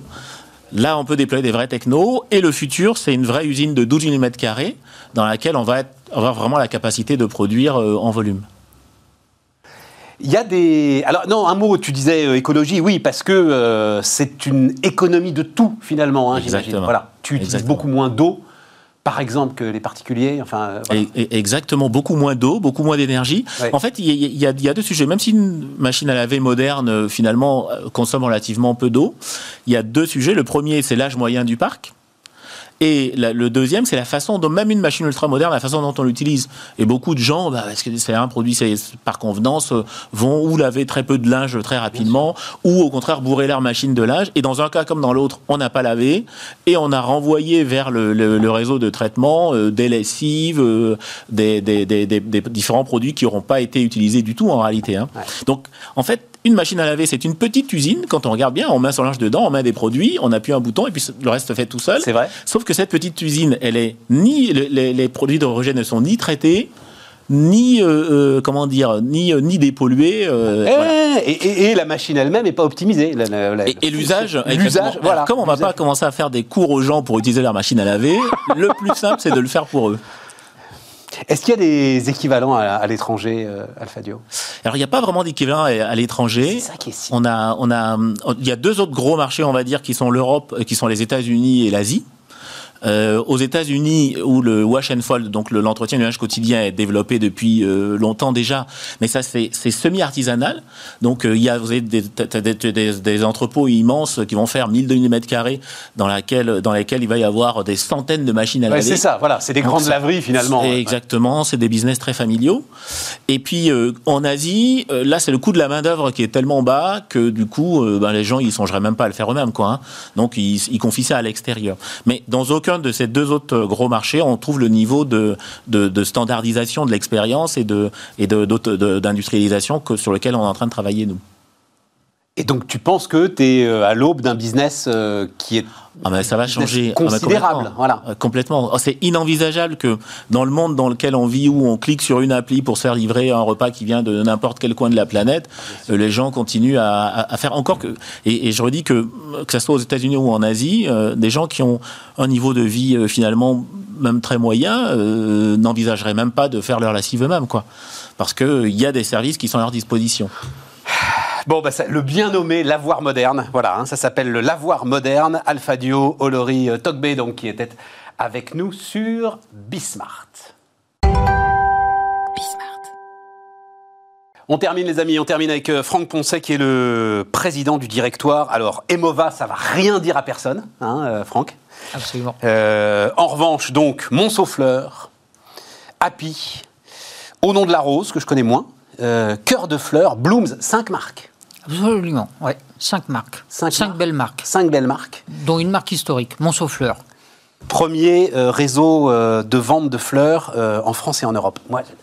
Là, on peut déployer des vrais technos. Et le futur, c'est une vraie usine de 12 000 mètres carrés dans laquelle on va être- avoir vraiment la capacité de produire euh, en volume. Il y a des. Alors, non, un mot, tu disais euh, écologie, oui, parce que euh, c'est une économie de tout, finalement, hein, j'imagine. Voilà. Tu utilises Exactement. beaucoup moins d'eau, par exemple, que les particuliers. Enfin, euh, voilà. Et- et- exactement, beaucoup moins d'eau, beaucoup moins d'énergie. Ouais. En fait, il y, y a deux sujets. Même si une machine à laver moderne, euh, finalement, euh, consomme relativement peu d'eau, il y a deux sujets. Le premier, c'est l'âge moyen du parc. Et la- le deuxième, c'est la façon dont même une machine ultra moderne, la façon dont on l'utilise. Et beaucoup de gens, bah, parce que c'est un produit c'est par convenance, euh, vont ou laver très peu de linge très rapidement, ou au contraire bourrer leur machine de linge. Et dans un cas comme dans l'autre, on n'a pas lavé et on a renvoyé vers le, le- le réseau de traitement euh, des lessives, euh, des, des- des- des- des différents produits qui n'auront pas été utilisés du tout en réalité. hein. Ouais. Donc, en fait, une machine à laver, c'est une petite usine. Quand on regarde bien, on met son linge dedans, on met des produits, on appuie un bouton et puis le reste se fait tout seul. C'est vrai. Sauf que cette petite usine, elle est ni les, les- les produits d'hydrogène ne sont ni traités, ni euh, euh, comment dire, ni euh, ni dépollués. euh, Eh, voilà. et, et- et la machine elle-même n'est pas optimisée. La- la- la- Et, l'usage, L'usage, voilà. Comme on va pas commencer à faire des cours aux gens pour utiliser leur machine à laver, le plus simple, c'est de le faire pour eux. Est-ce qu'il y a des équivalents à, à l'étranger, euh, Alfadio Alors, il n'y a pas vraiment d'équivalent à, à l'étranger. C'est ça qui est si. On a, on a, il y a deux autres gros marchés, on va dire, qui sont l'Europe, euh, qui sont les États-Unis et l'Asie. Euh, aux États-Unis, où le wash and fold, donc le- l'entretien du linge quotidien, est développé depuis euh, longtemps déjà, mais ça c'est semi-artisanal. Donc euh, il y a vous avez des, t'as- t'as des, des- des entrepôts immenses qui vont faire 1000-2000 mètres carrés, dans laquelle dans lesquels il va y avoir des centaines de machines à Ouais, laver. c'est ça, voilà, c'est des Donc, grandes laveries finalement. Ouais. Exactement, c'est des business très familiaux. Et puis en Asie, là c'est le coût de la main d'œuvre qui est tellement bas que du coup, ben, les gens ils songeraient même pas à le faire eux-mêmes, quoi. hein. Donc ils, ils confient ça à l'extérieur. Mais dans aucun de ces deux autres gros marchés, on trouve le niveau de, standardisation de l'expérience et d'industrialisation sur lequel on est en train de travailler nous. Et donc tu penses que tu es à l'aube d'un business euh, qui est Ah ben, ça va changer Ah ben, considérable, complètement. voilà. Euh, complètement. Oh, C'est inenvisageable que dans le monde dans lequel on vit, où on clique sur une appli pour se faire livrer un repas qui vient de n'importe quel coin de la planète, euh, les gens continuent à, à- à faire encore que. Et, et je redis que que ce soit aux États-Unis ou en Asie, euh, des gens qui ont un niveau de vie euh, finalement même très moyen euh, n'envisageraient même pas de faire leur lessive eux-mêmes, quoi. Parce que il y a des services qui sont à leur disposition. Bon, bah, ça- le bien nommé lavoir moderne, voilà, hein, ça s'appelle le lavoir moderne. Alfadio Olori euh, Togbe, donc, qui était avec nous sur Bismart. On termine, les amis, on termine avec euh, Franck Poncet, qui est le président du directoire. Alors, Emova, ça va rien dire à personne, hein, euh, Franck. Absolument. Euh, en revanche, donc, Montsau-Fleur, Happy, Au nom de la rose, que je connais moins, Cœur de fleurs, Blooms, cinq marques. Absolument, ouais. Cinq marques. Cinq Cinq, marques. belles marques, Cinq belles marques. dont une marque historique, Montsau-Fleur. Premier euh, réseau euh, de vente de fleurs euh, en France et en Europe. Moi, je-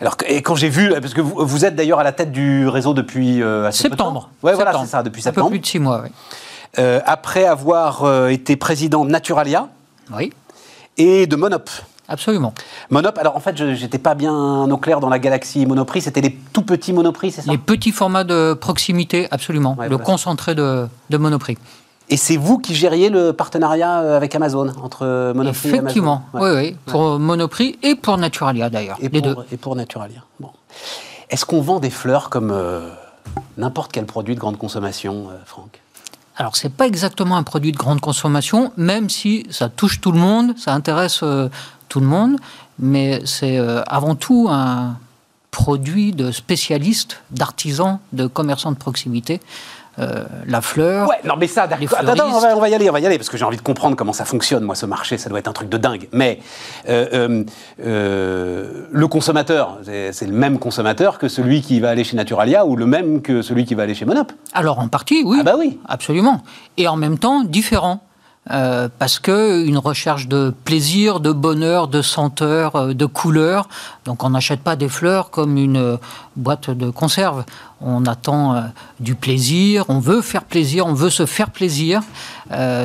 alors, et quand j'ai vu, parce que vous, vous êtes d'ailleurs à la tête du réseau depuis assez peu de temps. Septembre. Ouais, voilà, c'est ça, depuis Un peu septembre. plus de six mois, oui. Après avoir été président de Naturalia Oui, et de Monop. Absolument. Monop, alors en fait, je j'étais pas bien au clair dans la galaxie Monoprix, c'était les tout petits Monoprix, c'est ça? Les petits formats de proximité, absolument. Ouais, le voilà. concentré de, de Monoprix. Et c'est vous qui gériez le partenariat euh, avec Amazon, entre Monoprix Effectivement, et Amazon? Oui, oui. Pour Monoprix et pour Naturalia d'ailleurs, Et les pour, deux. et pour Naturalia. Bon. Est-ce qu'on vend des fleurs comme euh, n'importe quel produit de grande consommation, euh, Franck? Alors, c'est pas exactement un produit de grande consommation, même si ça touche tout le monde, ça intéresse euh, tout le monde, mais c'est euh, avant tout un produit de spécialistes, d'artisans, de commerçants de proximité. Euh, la fleur, Ouais, non mais ça, d'accord. Attends, attends, on va, on va y aller, on va y aller, parce que j'ai envie de comprendre comment ça fonctionne, moi, ce marché, ça doit être un truc de dingue. Mais euh, le consommateur, c'est c'est le même consommateur que celui qui va aller chez Naturalia ou le même que celui qui va aller chez Monop. alors en partie, oui. Ah bah oui. Absolument. Et en même temps, différent. Euh, parce que une recherche de plaisir, de bonheur, de senteur, euh, de couleur. Donc on n'achète pas des fleurs comme une euh, boîte de conserve. On attend du plaisir, on veut faire plaisir, on veut se faire plaisir.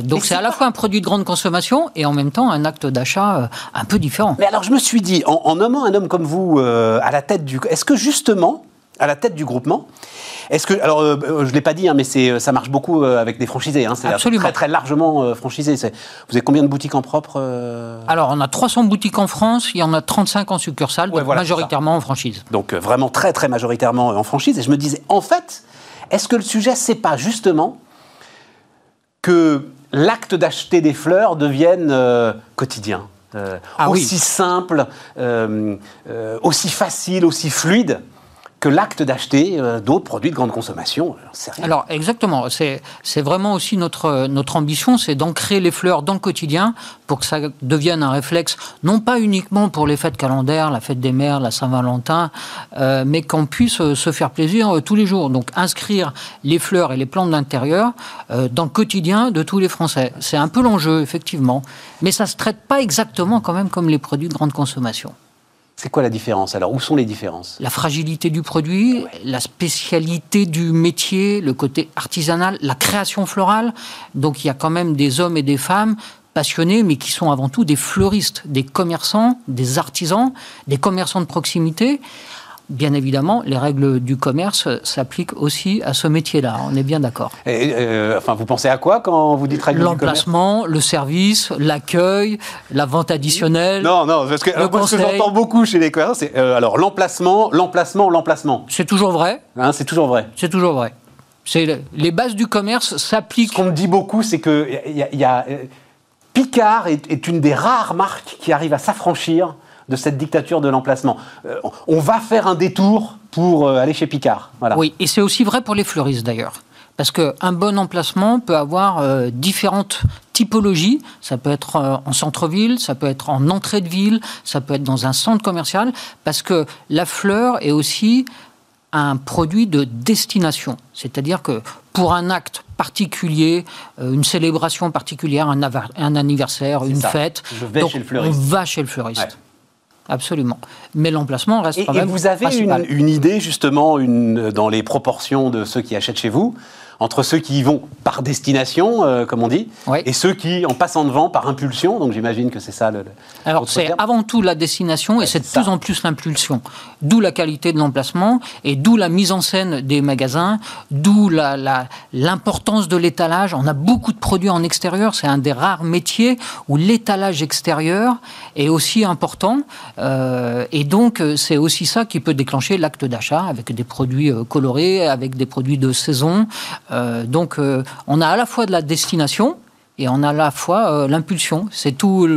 Donc c'est à la fois un produit de grande consommation et en même temps un acte d'achat un peu différent. Mais alors, je me suis dit, en, en nommant un homme comme vous à la tête du. Est-ce que justement, à la tête du groupement, est-ce que. Alors, euh, je ne l'ai pas dit, hein, mais c'est, ça marche beaucoup euh, avec des franchisés. Hein, c'est Absolument. très, très largement euh, franchisé. C'est- Vous avez combien de boutiques en propre euh Alors on a 300 boutiques en France, il y en a 35 en succursale, Ouais, donc voilà, c'est ça. majoritairement en franchise. Donc, euh, vraiment très, très majoritairement euh, en franchise. Et je me disais, en fait, est-ce que le sujet, c'est pas justement que l'acte d'acheter des fleurs devienne euh, quotidien euh, Ah oui. aussi simple, euh, euh, aussi facile, aussi fluide que l'acte d'acheter euh, d'autres produits de grande consommation. Sais rien. Alors exactement, c'est vraiment aussi notre notre ambition, c'est d'ancrer les fleurs dans le quotidien pour que ça devienne un réflexe, non pas uniquement pour les fêtes calendaires, la fête des mères, la Saint-Valentin, euh, mais qu'on puisse euh, se faire plaisir euh, tous les jours. Donc inscrire les fleurs et les plantes d'intérieur euh, dans le quotidien de tous les Français. C'est un peu l'enjeu effectivement, mais ça se traite pas exactement quand même comme les produits de grande consommation C'est quoi la différence alors? Où sont les différences? La fragilité du produit, la spécialité du métier, le côté artisanal, la création florale. Donc il y a quand même des hommes et des femmes passionnés, mais qui sont avant tout des fleuristes, des commerçants, des artisans, des commerçants de proximité. Bien évidemment, les règles du commerce s'appliquent aussi à ce métier-là, on est bien d'accord. Euh, Enfin, vous pensez à quoi quand vous dites règle du commerce? L'emplacement, le service, l'accueil, la vente additionnelle, Non, non, parce que, alors, moi, ce que j'entends beaucoup chez les commerçants, c'est euh, alors l'emplacement, l'emplacement, l'emplacement. c'est toujours vrai, Hein, c'est toujours vrai. c'est toujours vrai. C'est les bases du commerce s'appliquent Ce qu'on me dit beaucoup, c'est que il y a- y a, euh, Picard est, est une des rares marques qui arrive à s'affranchir de cette dictature de l'emplacement. Euh, on va faire un détour pour euh, aller chez Picard. Voilà. Oui, et c'est aussi vrai pour les fleuristes d'ailleurs. Parce qu'un bon emplacement peut avoir euh, différentes typologies. Ça peut être euh, en centre-ville, ça peut être en entrée de ville, ça peut être dans un centre commercial. Parce que la fleur est aussi un produit de destination. C'est-à-dire que pour un acte particulier, euh, une célébration particulière, un, anniversaire, une ça. fête, Je vais donc chez le fleuriste. on va chez le fleuriste. Ouais. Absolument. Mais l'emplacement reste Et, quand et même vous avez une, idée justement une, dans les proportions de ceux qui achètent chez vous entre ceux qui y vont par destination, euh, comme on dit, et ceux qui, en passant devant, par impulsion, donc j'imagine que c'est ça le... le- Alors, c'est avant tout la destination et c'est de plus en plus l'impulsion. D'où la qualité de l'emplacement et d'où la mise en scène des magasins, d'où la- la- l'importance de l'étalage. On a beaucoup de produits en extérieur. C'est un des rares métiers où l'étalage extérieur est aussi important. Euh, et donc, euh, c'est aussi ça qui peut déclencher l'acte d'achat avec des produits colorés, avec des produits de saison. Euh, donc, euh, on a à la fois de la destination. Et on a à la fois euh, l'impulsion. C'est tout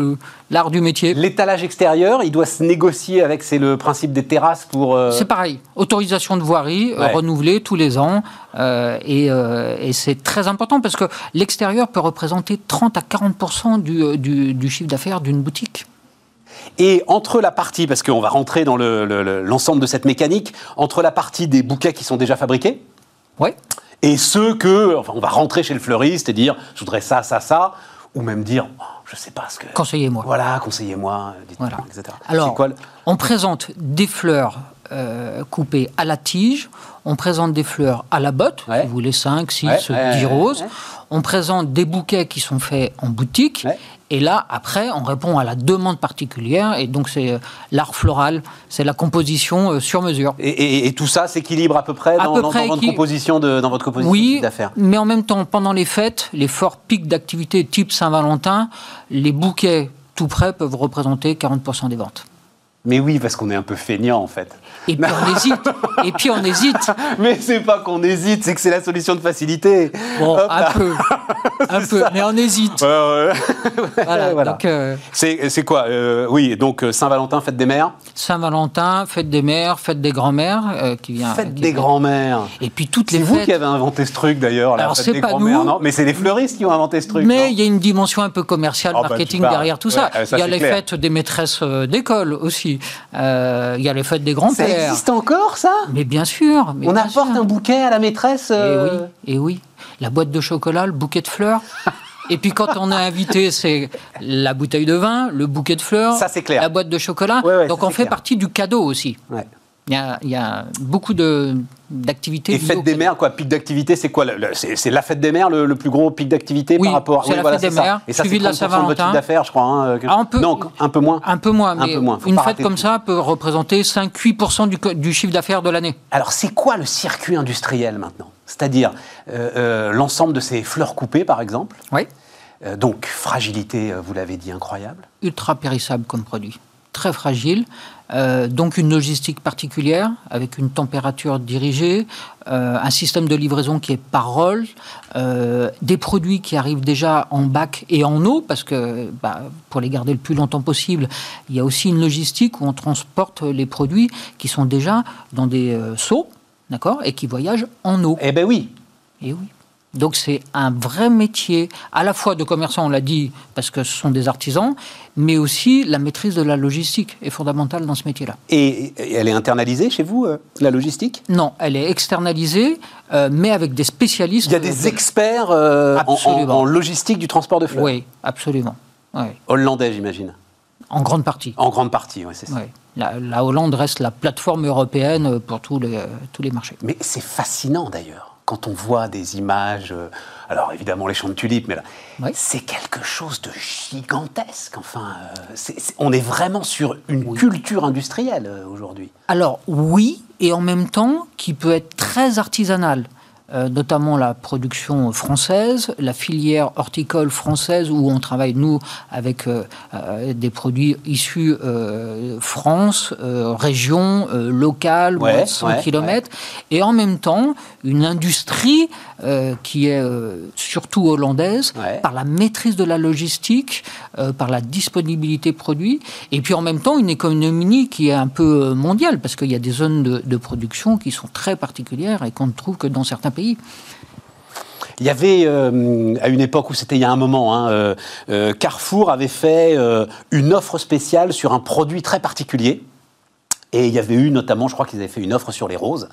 l'art du métier. L'étalage extérieur, il doit se négocier avec, c'est le principe des terrasses pour... euh, C'est pareil. Autorisation de voirie euh, Ouais. renouvelée tous les ans. et et c'est très important parce que l'extérieur peut représenter 30 à 40 du, du, du chiffre d'affaires d'une boutique. Et entre la partie, parce qu'on va rentrer dans le- le- le- l'ensemble de cette mécanique, entre la partie des bouquets qui sont déjà fabriqués Oui. Et ceux que, enfin, on va rentrer chez le fleuriste et dire, je voudrais ça, ça, ça, ou même dire, oh, je sais pas ce que. Conseillez-moi. Voilà, conseillez-moi, Voilà. etc. Alors, C'est quoi le- on présente des fleurs euh, coupées à la tige, on présente des fleurs à la botte, Ouais. si vous voulez 5, 6, Ouais, 10 ouais, ouais, roses, on présente des bouquets qui sont faits en boutique. Et là, après, on répond à la demande particulière. Et donc, c'est euh, l'art floral, c'est la composition euh, sur mesure. Et, et- et tout ça s'équilibre à peu près dans, peu dans- près dans votre composition de dans votre composition Oui, d'affaires? mais en même temps, pendant les fêtes, les forts pics d'activité type Saint-Valentin, les bouquets tout prêts peuvent représenter 40% des ventes. Mais oui, parce qu'on est un peu feignant en fait. Et puis on hésite. Et puis on hésite. Mais c'est pas qu'on hésite, c'est que c'est la solution de facilité. Bon, Hop un là. peu. Un peu. Mais on hésite. Ouais, ouais. Voilà. Voilà. Euh, C'est c'est quoi euh, Oui, donc euh, Saint-Valentin, fête des mères, Saint-Valentin, fête des mères, fête des grands-mères, qui vient. fête qui des grands-mères. Et puis toutes C'est les vous fêtes. qui avez inventé ce truc d'ailleurs, la Alors, fête c'est des pas grands-mères, non? Mais c'est les fleuristes qui ont inventé ce truc. Mais il y a une dimension un peu commerciale, Ah bah, marketing derrière tout ça. Ouais, ça, il y a c'est les clair. fêtes des maîtresses d'école aussi. Il y a les fêtes des Ça grands-pères. existe encore ça? Mais bien sûr. mais On bien apporte sûr. un bouquet à la maîtresse Et euh, oui, et oui. La boîte de chocolat, le bouquet de fleurs. Et puis quand on est invité, c'est la bouteille de vin, le bouquet de fleurs, Ça, clair. la boîte de chocolat. Ouais, ouais, Donc on fait clair. partie du cadeau aussi. Ouais. Il y a, il y a beaucoup de- d'activités. Et fête des mères, quoi, pic d'activité, c'est quoi C'est la fête des mères, le, le plus gros pic d'activité Oui, par rapport c'est la voilà, fête des mères, Et ça, c'est suivi de la 30% de votre Saint-Valentin. chiffre d'affaires, je crois. hein, que- Ah, on peut- Non, un peu moins. Un peu moins, Un mais peu moins, faut une fête comme tout. ça peut représenter 5-8% du, du chiffre d'affaires de l'année. Alors, c'est quoi le circuit industriel maintenant? C'est-à-dire euh, euh, l'ensemble de ces fleurs coupées, par exemple? Oui. Euh, donc, fragilité, euh, vous l'avez dit, incroyable. ultra périssable comme produit, très fragile. Euh, donc une logistique particulière avec une température dirigée, euh, un système de livraison qui est par rôle, euh, des produits qui arrivent déjà en bac et en eau parce que bah, pour les garder le plus longtemps possible, il y a aussi une logistique où on transporte les produits qui sont déjà dans des seaux, d'accord, et qui voyagent en eau. Eh ben oui. Et oui. Donc c'est un vrai métier, à la fois de commerçant, on l'a dit, parce que ce sont des artisans, mais aussi la maîtrise de la logistique est fondamentale dans ce métier-là. Et, et elle est internalisée chez vous, euh, la logistique? Non, elle est externalisée, euh, mais avec des spécialistes. Il y a des experts euh, en, en- Absolument. en logistique du transport de fleurs. Oui, absolument. Hollandais, j'imagine. En grande partie. En grande partie, oui, c'est ça. La, la Hollande reste la plateforme européenne pour tous les, tous les marchés. Mais c'est fascinant d'ailleurs, quand on voit des images, euh, alors évidemment les champs de tulipes, mais là, Oui. c'est quelque chose de gigantesque. Enfin, euh, on est vraiment sur une culture industrielle euh, aujourd'hui. Alors oui, et en même temps qui peut être très artisanal. Euh, notamment la production française, la filière horticole française où on travaille nous avec euh, euh, des produits issus France, région, locale, Ouais, moins de 100 ouais, km, et en même temps une industrie euh, qui est euh, surtout hollandaise Ouais. par la maîtrise de la logistique, euh, par la disponibilité produit, et puis en même temps une économie qui est un peu mondiale, parce qu'il y a des zones de, de production qui sont très particulières et qu'on ne trouve que dans certains pays. Il y avait, euh, à une époque où c'était il y a un moment, hein, euh, euh, Carrefour avait fait une offre spéciale sur un produit très particulier. Et il y avait eu notamment, je crois qu'ils avaient fait une offre sur les roses.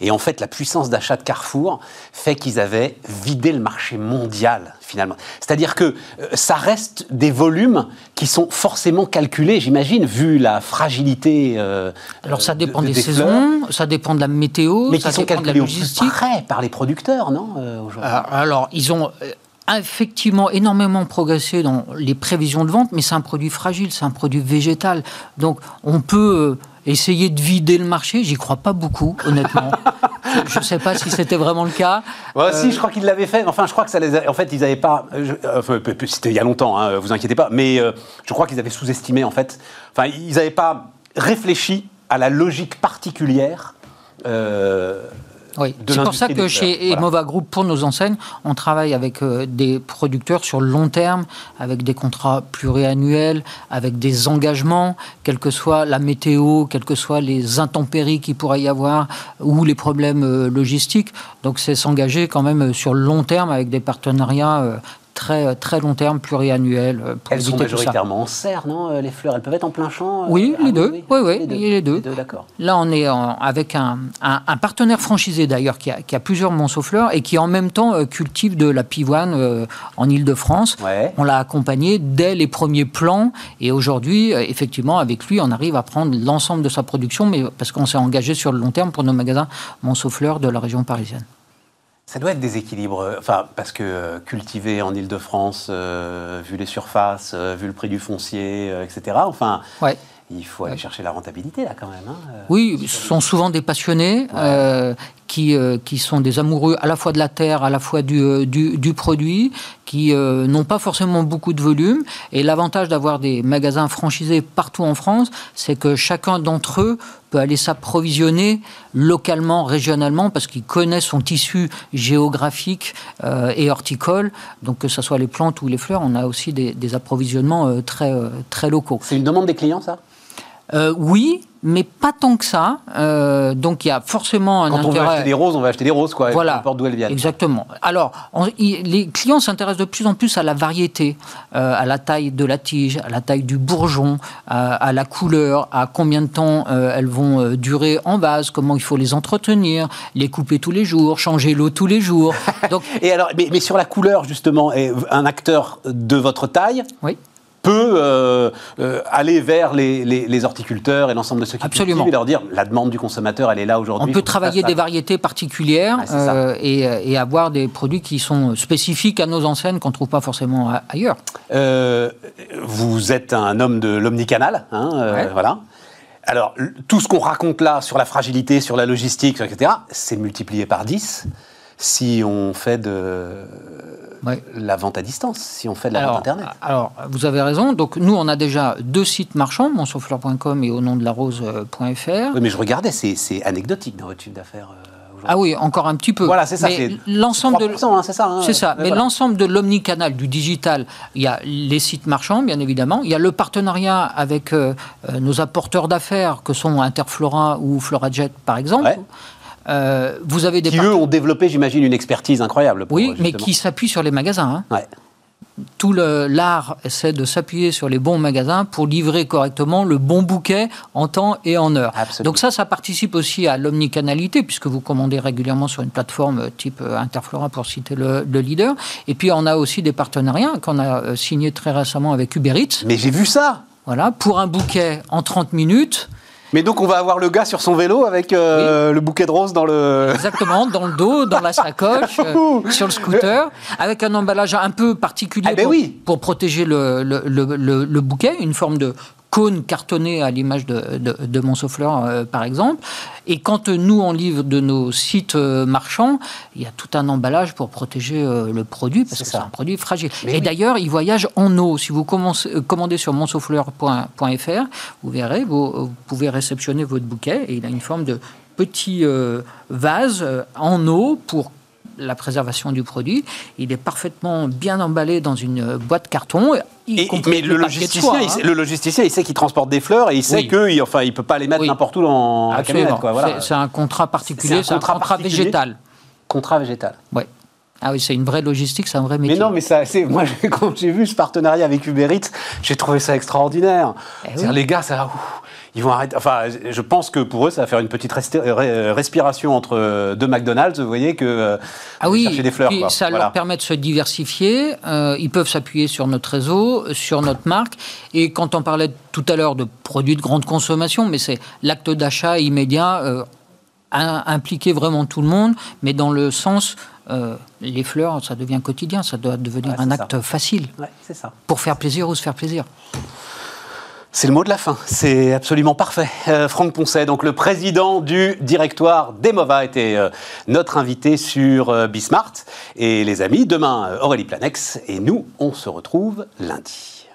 Et en fait, la puissance d'achat de Carrefour fait qu'ils avaient vidé le marché mondial, finalement. C'est-à-dire que euh, ça reste des volumes qui sont forcément calculés, j'imagine, vu la fragilité. euh, Alors ça de- dépend de- des, saisons, ça dépend de la météo, mais ça qui sont dépend de la calculés au plus logistique. près par les producteurs, non euh, Euh, Alors, ils ont euh, effectivement énormément progressé dans les prévisions de vente, mais c'est un produit fragile, c'est un produit végétal. Donc, on peut euh, essayer de vider le marché. J'y crois pas beaucoup, honnêtement. je ne sais pas si c'était vraiment le cas. Ouais, si, je crois qu'ils l'avaient fait. Enfin, je crois que ça les a... En fait, ils n'avaient pas... euh, je- euh, enfin, C'était il y a longtemps, hein, vous inquiétez pas. Mais euh, je crois qu'ils avaient sous-estimé, en fait. Enfin, ils n'avaient pas réfléchi à la logique particulière euh, Oui, c'est pour ça que chez. Voilà. Emova Group, pour nos enseignes, on travaille avec euh, des producteurs sur le long terme, avec des contrats pluriannuels, avec des engagements, quelle que soit la météo, quelles que soient les intempéries qu'il pourrait y avoir ou les problèmes euh, logistiques. Donc c'est s'engager quand même euh, sur le long terme avec des partenariats très, très long terme, pluriannuels, euh, pour Elles sont majoritairement en serre, non euh, Les fleurs, elles peuvent être en plein champ euh, Oui, les deux. Oui, oui, les deux. les deux. Là, on est en- avec un, un- un partenaire franchisé d'ailleurs qui a, qui a plusieurs monceaux-fleurs et qui en même temps cultive de la pivoine en Ile-de-France. Ouais. On l'a accompagné dès les premiers plans et aujourd'hui, effectivement, avec lui, on arrive à prendre l'ensemble de sa production, mais parce qu'on s'est engagé sur le long terme pour nos magasins monceaux-fleurs de la région parisienne. Ça doit être des équilibres, enfin, parce que euh, cultiver en Ile-de-France, euh, vu les surfaces, euh, vu le prix du foncier, euh, etc., enfin, Ouais. il faut aller chercher la rentabilité, là, quand même. hein, euh. Oui, ce sont souvent des passionnés euh, qui, euh, qui sont des amoureux à la fois de la terre, à la fois du, euh, du, du produit, qui euh, n'ont pas forcément beaucoup de volume. Et l'avantage d'avoir des magasins franchisés partout en France, c'est que chacun d'entre eux peut aller s'approvisionner localement, régionalement, parce qu'il connaît son tissu géographique euh, et horticole. Donc que ce soit les plantes ou les fleurs, on a aussi des, des approvisionnements euh, très, très locaux. C'est une demande des clients, ça? Euh, oui, mais pas tant que ça. Euh, donc il y a forcément un Quand on veut intérêt. acheter des roses, on va acheter des roses, quoi, peu Voilà, importe d'où elles viennent. exactement. Alors, on- les clients s'intéressent de plus en plus à la variété, euh, à la taille de la tige, à la taille du bourgeon, à, à la couleur, à combien de temps euh, elles vont durer en vase, comment il faut les entretenir, les couper tous les jours, changer l'eau tous les jours. Donc, Et alors, mais, mais sur la couleur, justement, un acteur de votre taille oui. Peut euh, euh, aller vers les, les- les horticulteurs et l'ensemble de ceux qui Absolument. et leur dire la demande du consommateur, elle est là aujourd'hui. On peut travailler des variétés particulières ça. euh, et, et avoir des produits qui sont spécifiques à nos enseignes qu'on ne trouve pas forcément a- ailleurs. Vous êtes un homme de l'omnicanal, hein, Ouais. voilà. Alors, tout ce qu'on raconte là sur la fragilité, sur la logistique, etc., c'est multiplié par 10 si on fait de Ouais. la vente à distance, si on fait de la alors, vente Internet. alors, vous avez raison. Donc, nous, on a déjà deux sites marchands, monsauffleur.com et au nom de la rose.fr. Oui, mais je regardais, c'est anecdotique dans votre chiffre d'affaires. euh, aujourd'hui. Ah oui, encore un petit peu. Voilà, c'est ça, Mais c'est l'ensemble de 3%, hein, c'est ça. hein. C'est ça. Ouais, Mais voilà. l'ensemble de l'omnicanal, du digital, il y a les sites marchands, bien évidemment. Il y a le partenariat avec euh, euh, nos apporteurs d'affaires, que sont Interflora ou FloraJet, par exemple. Ouais. Euh, vous avez des Qui, eux, ont développé, j'imagine, une expertise incroyable. pour, Oui, mais justement- qui s'appuient sur les magasins. hein. Ouais. Tout l'art essaie de s'appuyer sur les bons magasins pour livrer correctement le bon bouquet en temps et en heure. Absolument. Donc ça, ça participe aussi à l'omnicanalité, puisque vous commandez régulièrement sur une plateforme euh, type euh, Interflora, pour citer le, le leader. Et puis on a aussi des partenariats qu'on a euh, signés très récemment avec Uber Eats. Mais j'ai vu ça Voilà, pour un bouquet en 30 minutes, Mais donc, on va avoir le gars sur son vélo avec euh, le bouquet de roses dans le. exactement, dans le dos, dans la sacoche, euh, sur le scooter, avec un emballage un peu particulier Ah ben pour, oui. pour protéger le, le- le- le- le bouquet, une forme de cône cartonné à l'image de, de, de Montsouffleur, euh, par exemple. Et quand euh, nous, on livre de nos sites euh, marchands, il y a tout un emballage pour protéger euh, le produit, parce que c'est un produit fragile. Mais et oui. d'ailleurs, il voyage en eau. Si vous commencez- commandez sur montsouffleur.fr, vous verrez, vous, vous pouvez réceptionner votre bouquet, et il a une forme de petit vase en eau pour la préservation du produit. Il est parfaitement bien emballé dans une boîte carton. y Et- compris mais le logisticien, soie, il hein. sait, le logisticien, il sait qu'il transporte des fleurs et il sait Oui. que, il, enfin, il peut pas les mettre Oui. n'importe où dans la camionnette. Voilà. C'est- un contrat particulier, C'est un contrat végétal. Contrat végétal. Ouais. Ah oui, c'est une vraie logistique, c'est un vrai métier. Mais non, mais ça, c'est moi quand j'ai vu ce partenariat avec Uber Eats, j'ai trouvé ça extraordinaire. Eh oui. Les gars, ça, ouf, ils vont arrêter. Enfin, je pense que pour eux, ça va faire une petite respiration entre euh, deux McDonald's, vous voyez, que euh, Ah oui, chercher des fleurs. puis quoi. ça Voilà. leur permet de se diversifier. euh, ils peuvent s'appuyer sur notre réseau, sur notre marque. Et quand on parlait tout à l'heure de produits de grande consommation, mais c'est l'acte d'achat immédiat, euh, im- impliquer vraiment tout le monde, mais dans le sens, euh, les fleurs, ça devient quotidien, ça doit devenir Ouais, un acte facile Ouais, c'est ça. pour faire plaisir ou se faire plaisir. C'est le mot de la fin, c'est absolument parfait. Euh, Franck Poncet, donc le président du directoire d'Emova, était euh, notre invité sur euh, Bismart. Et les amis, demain, Aurélie Planex, et nous, on se retrouve lundi.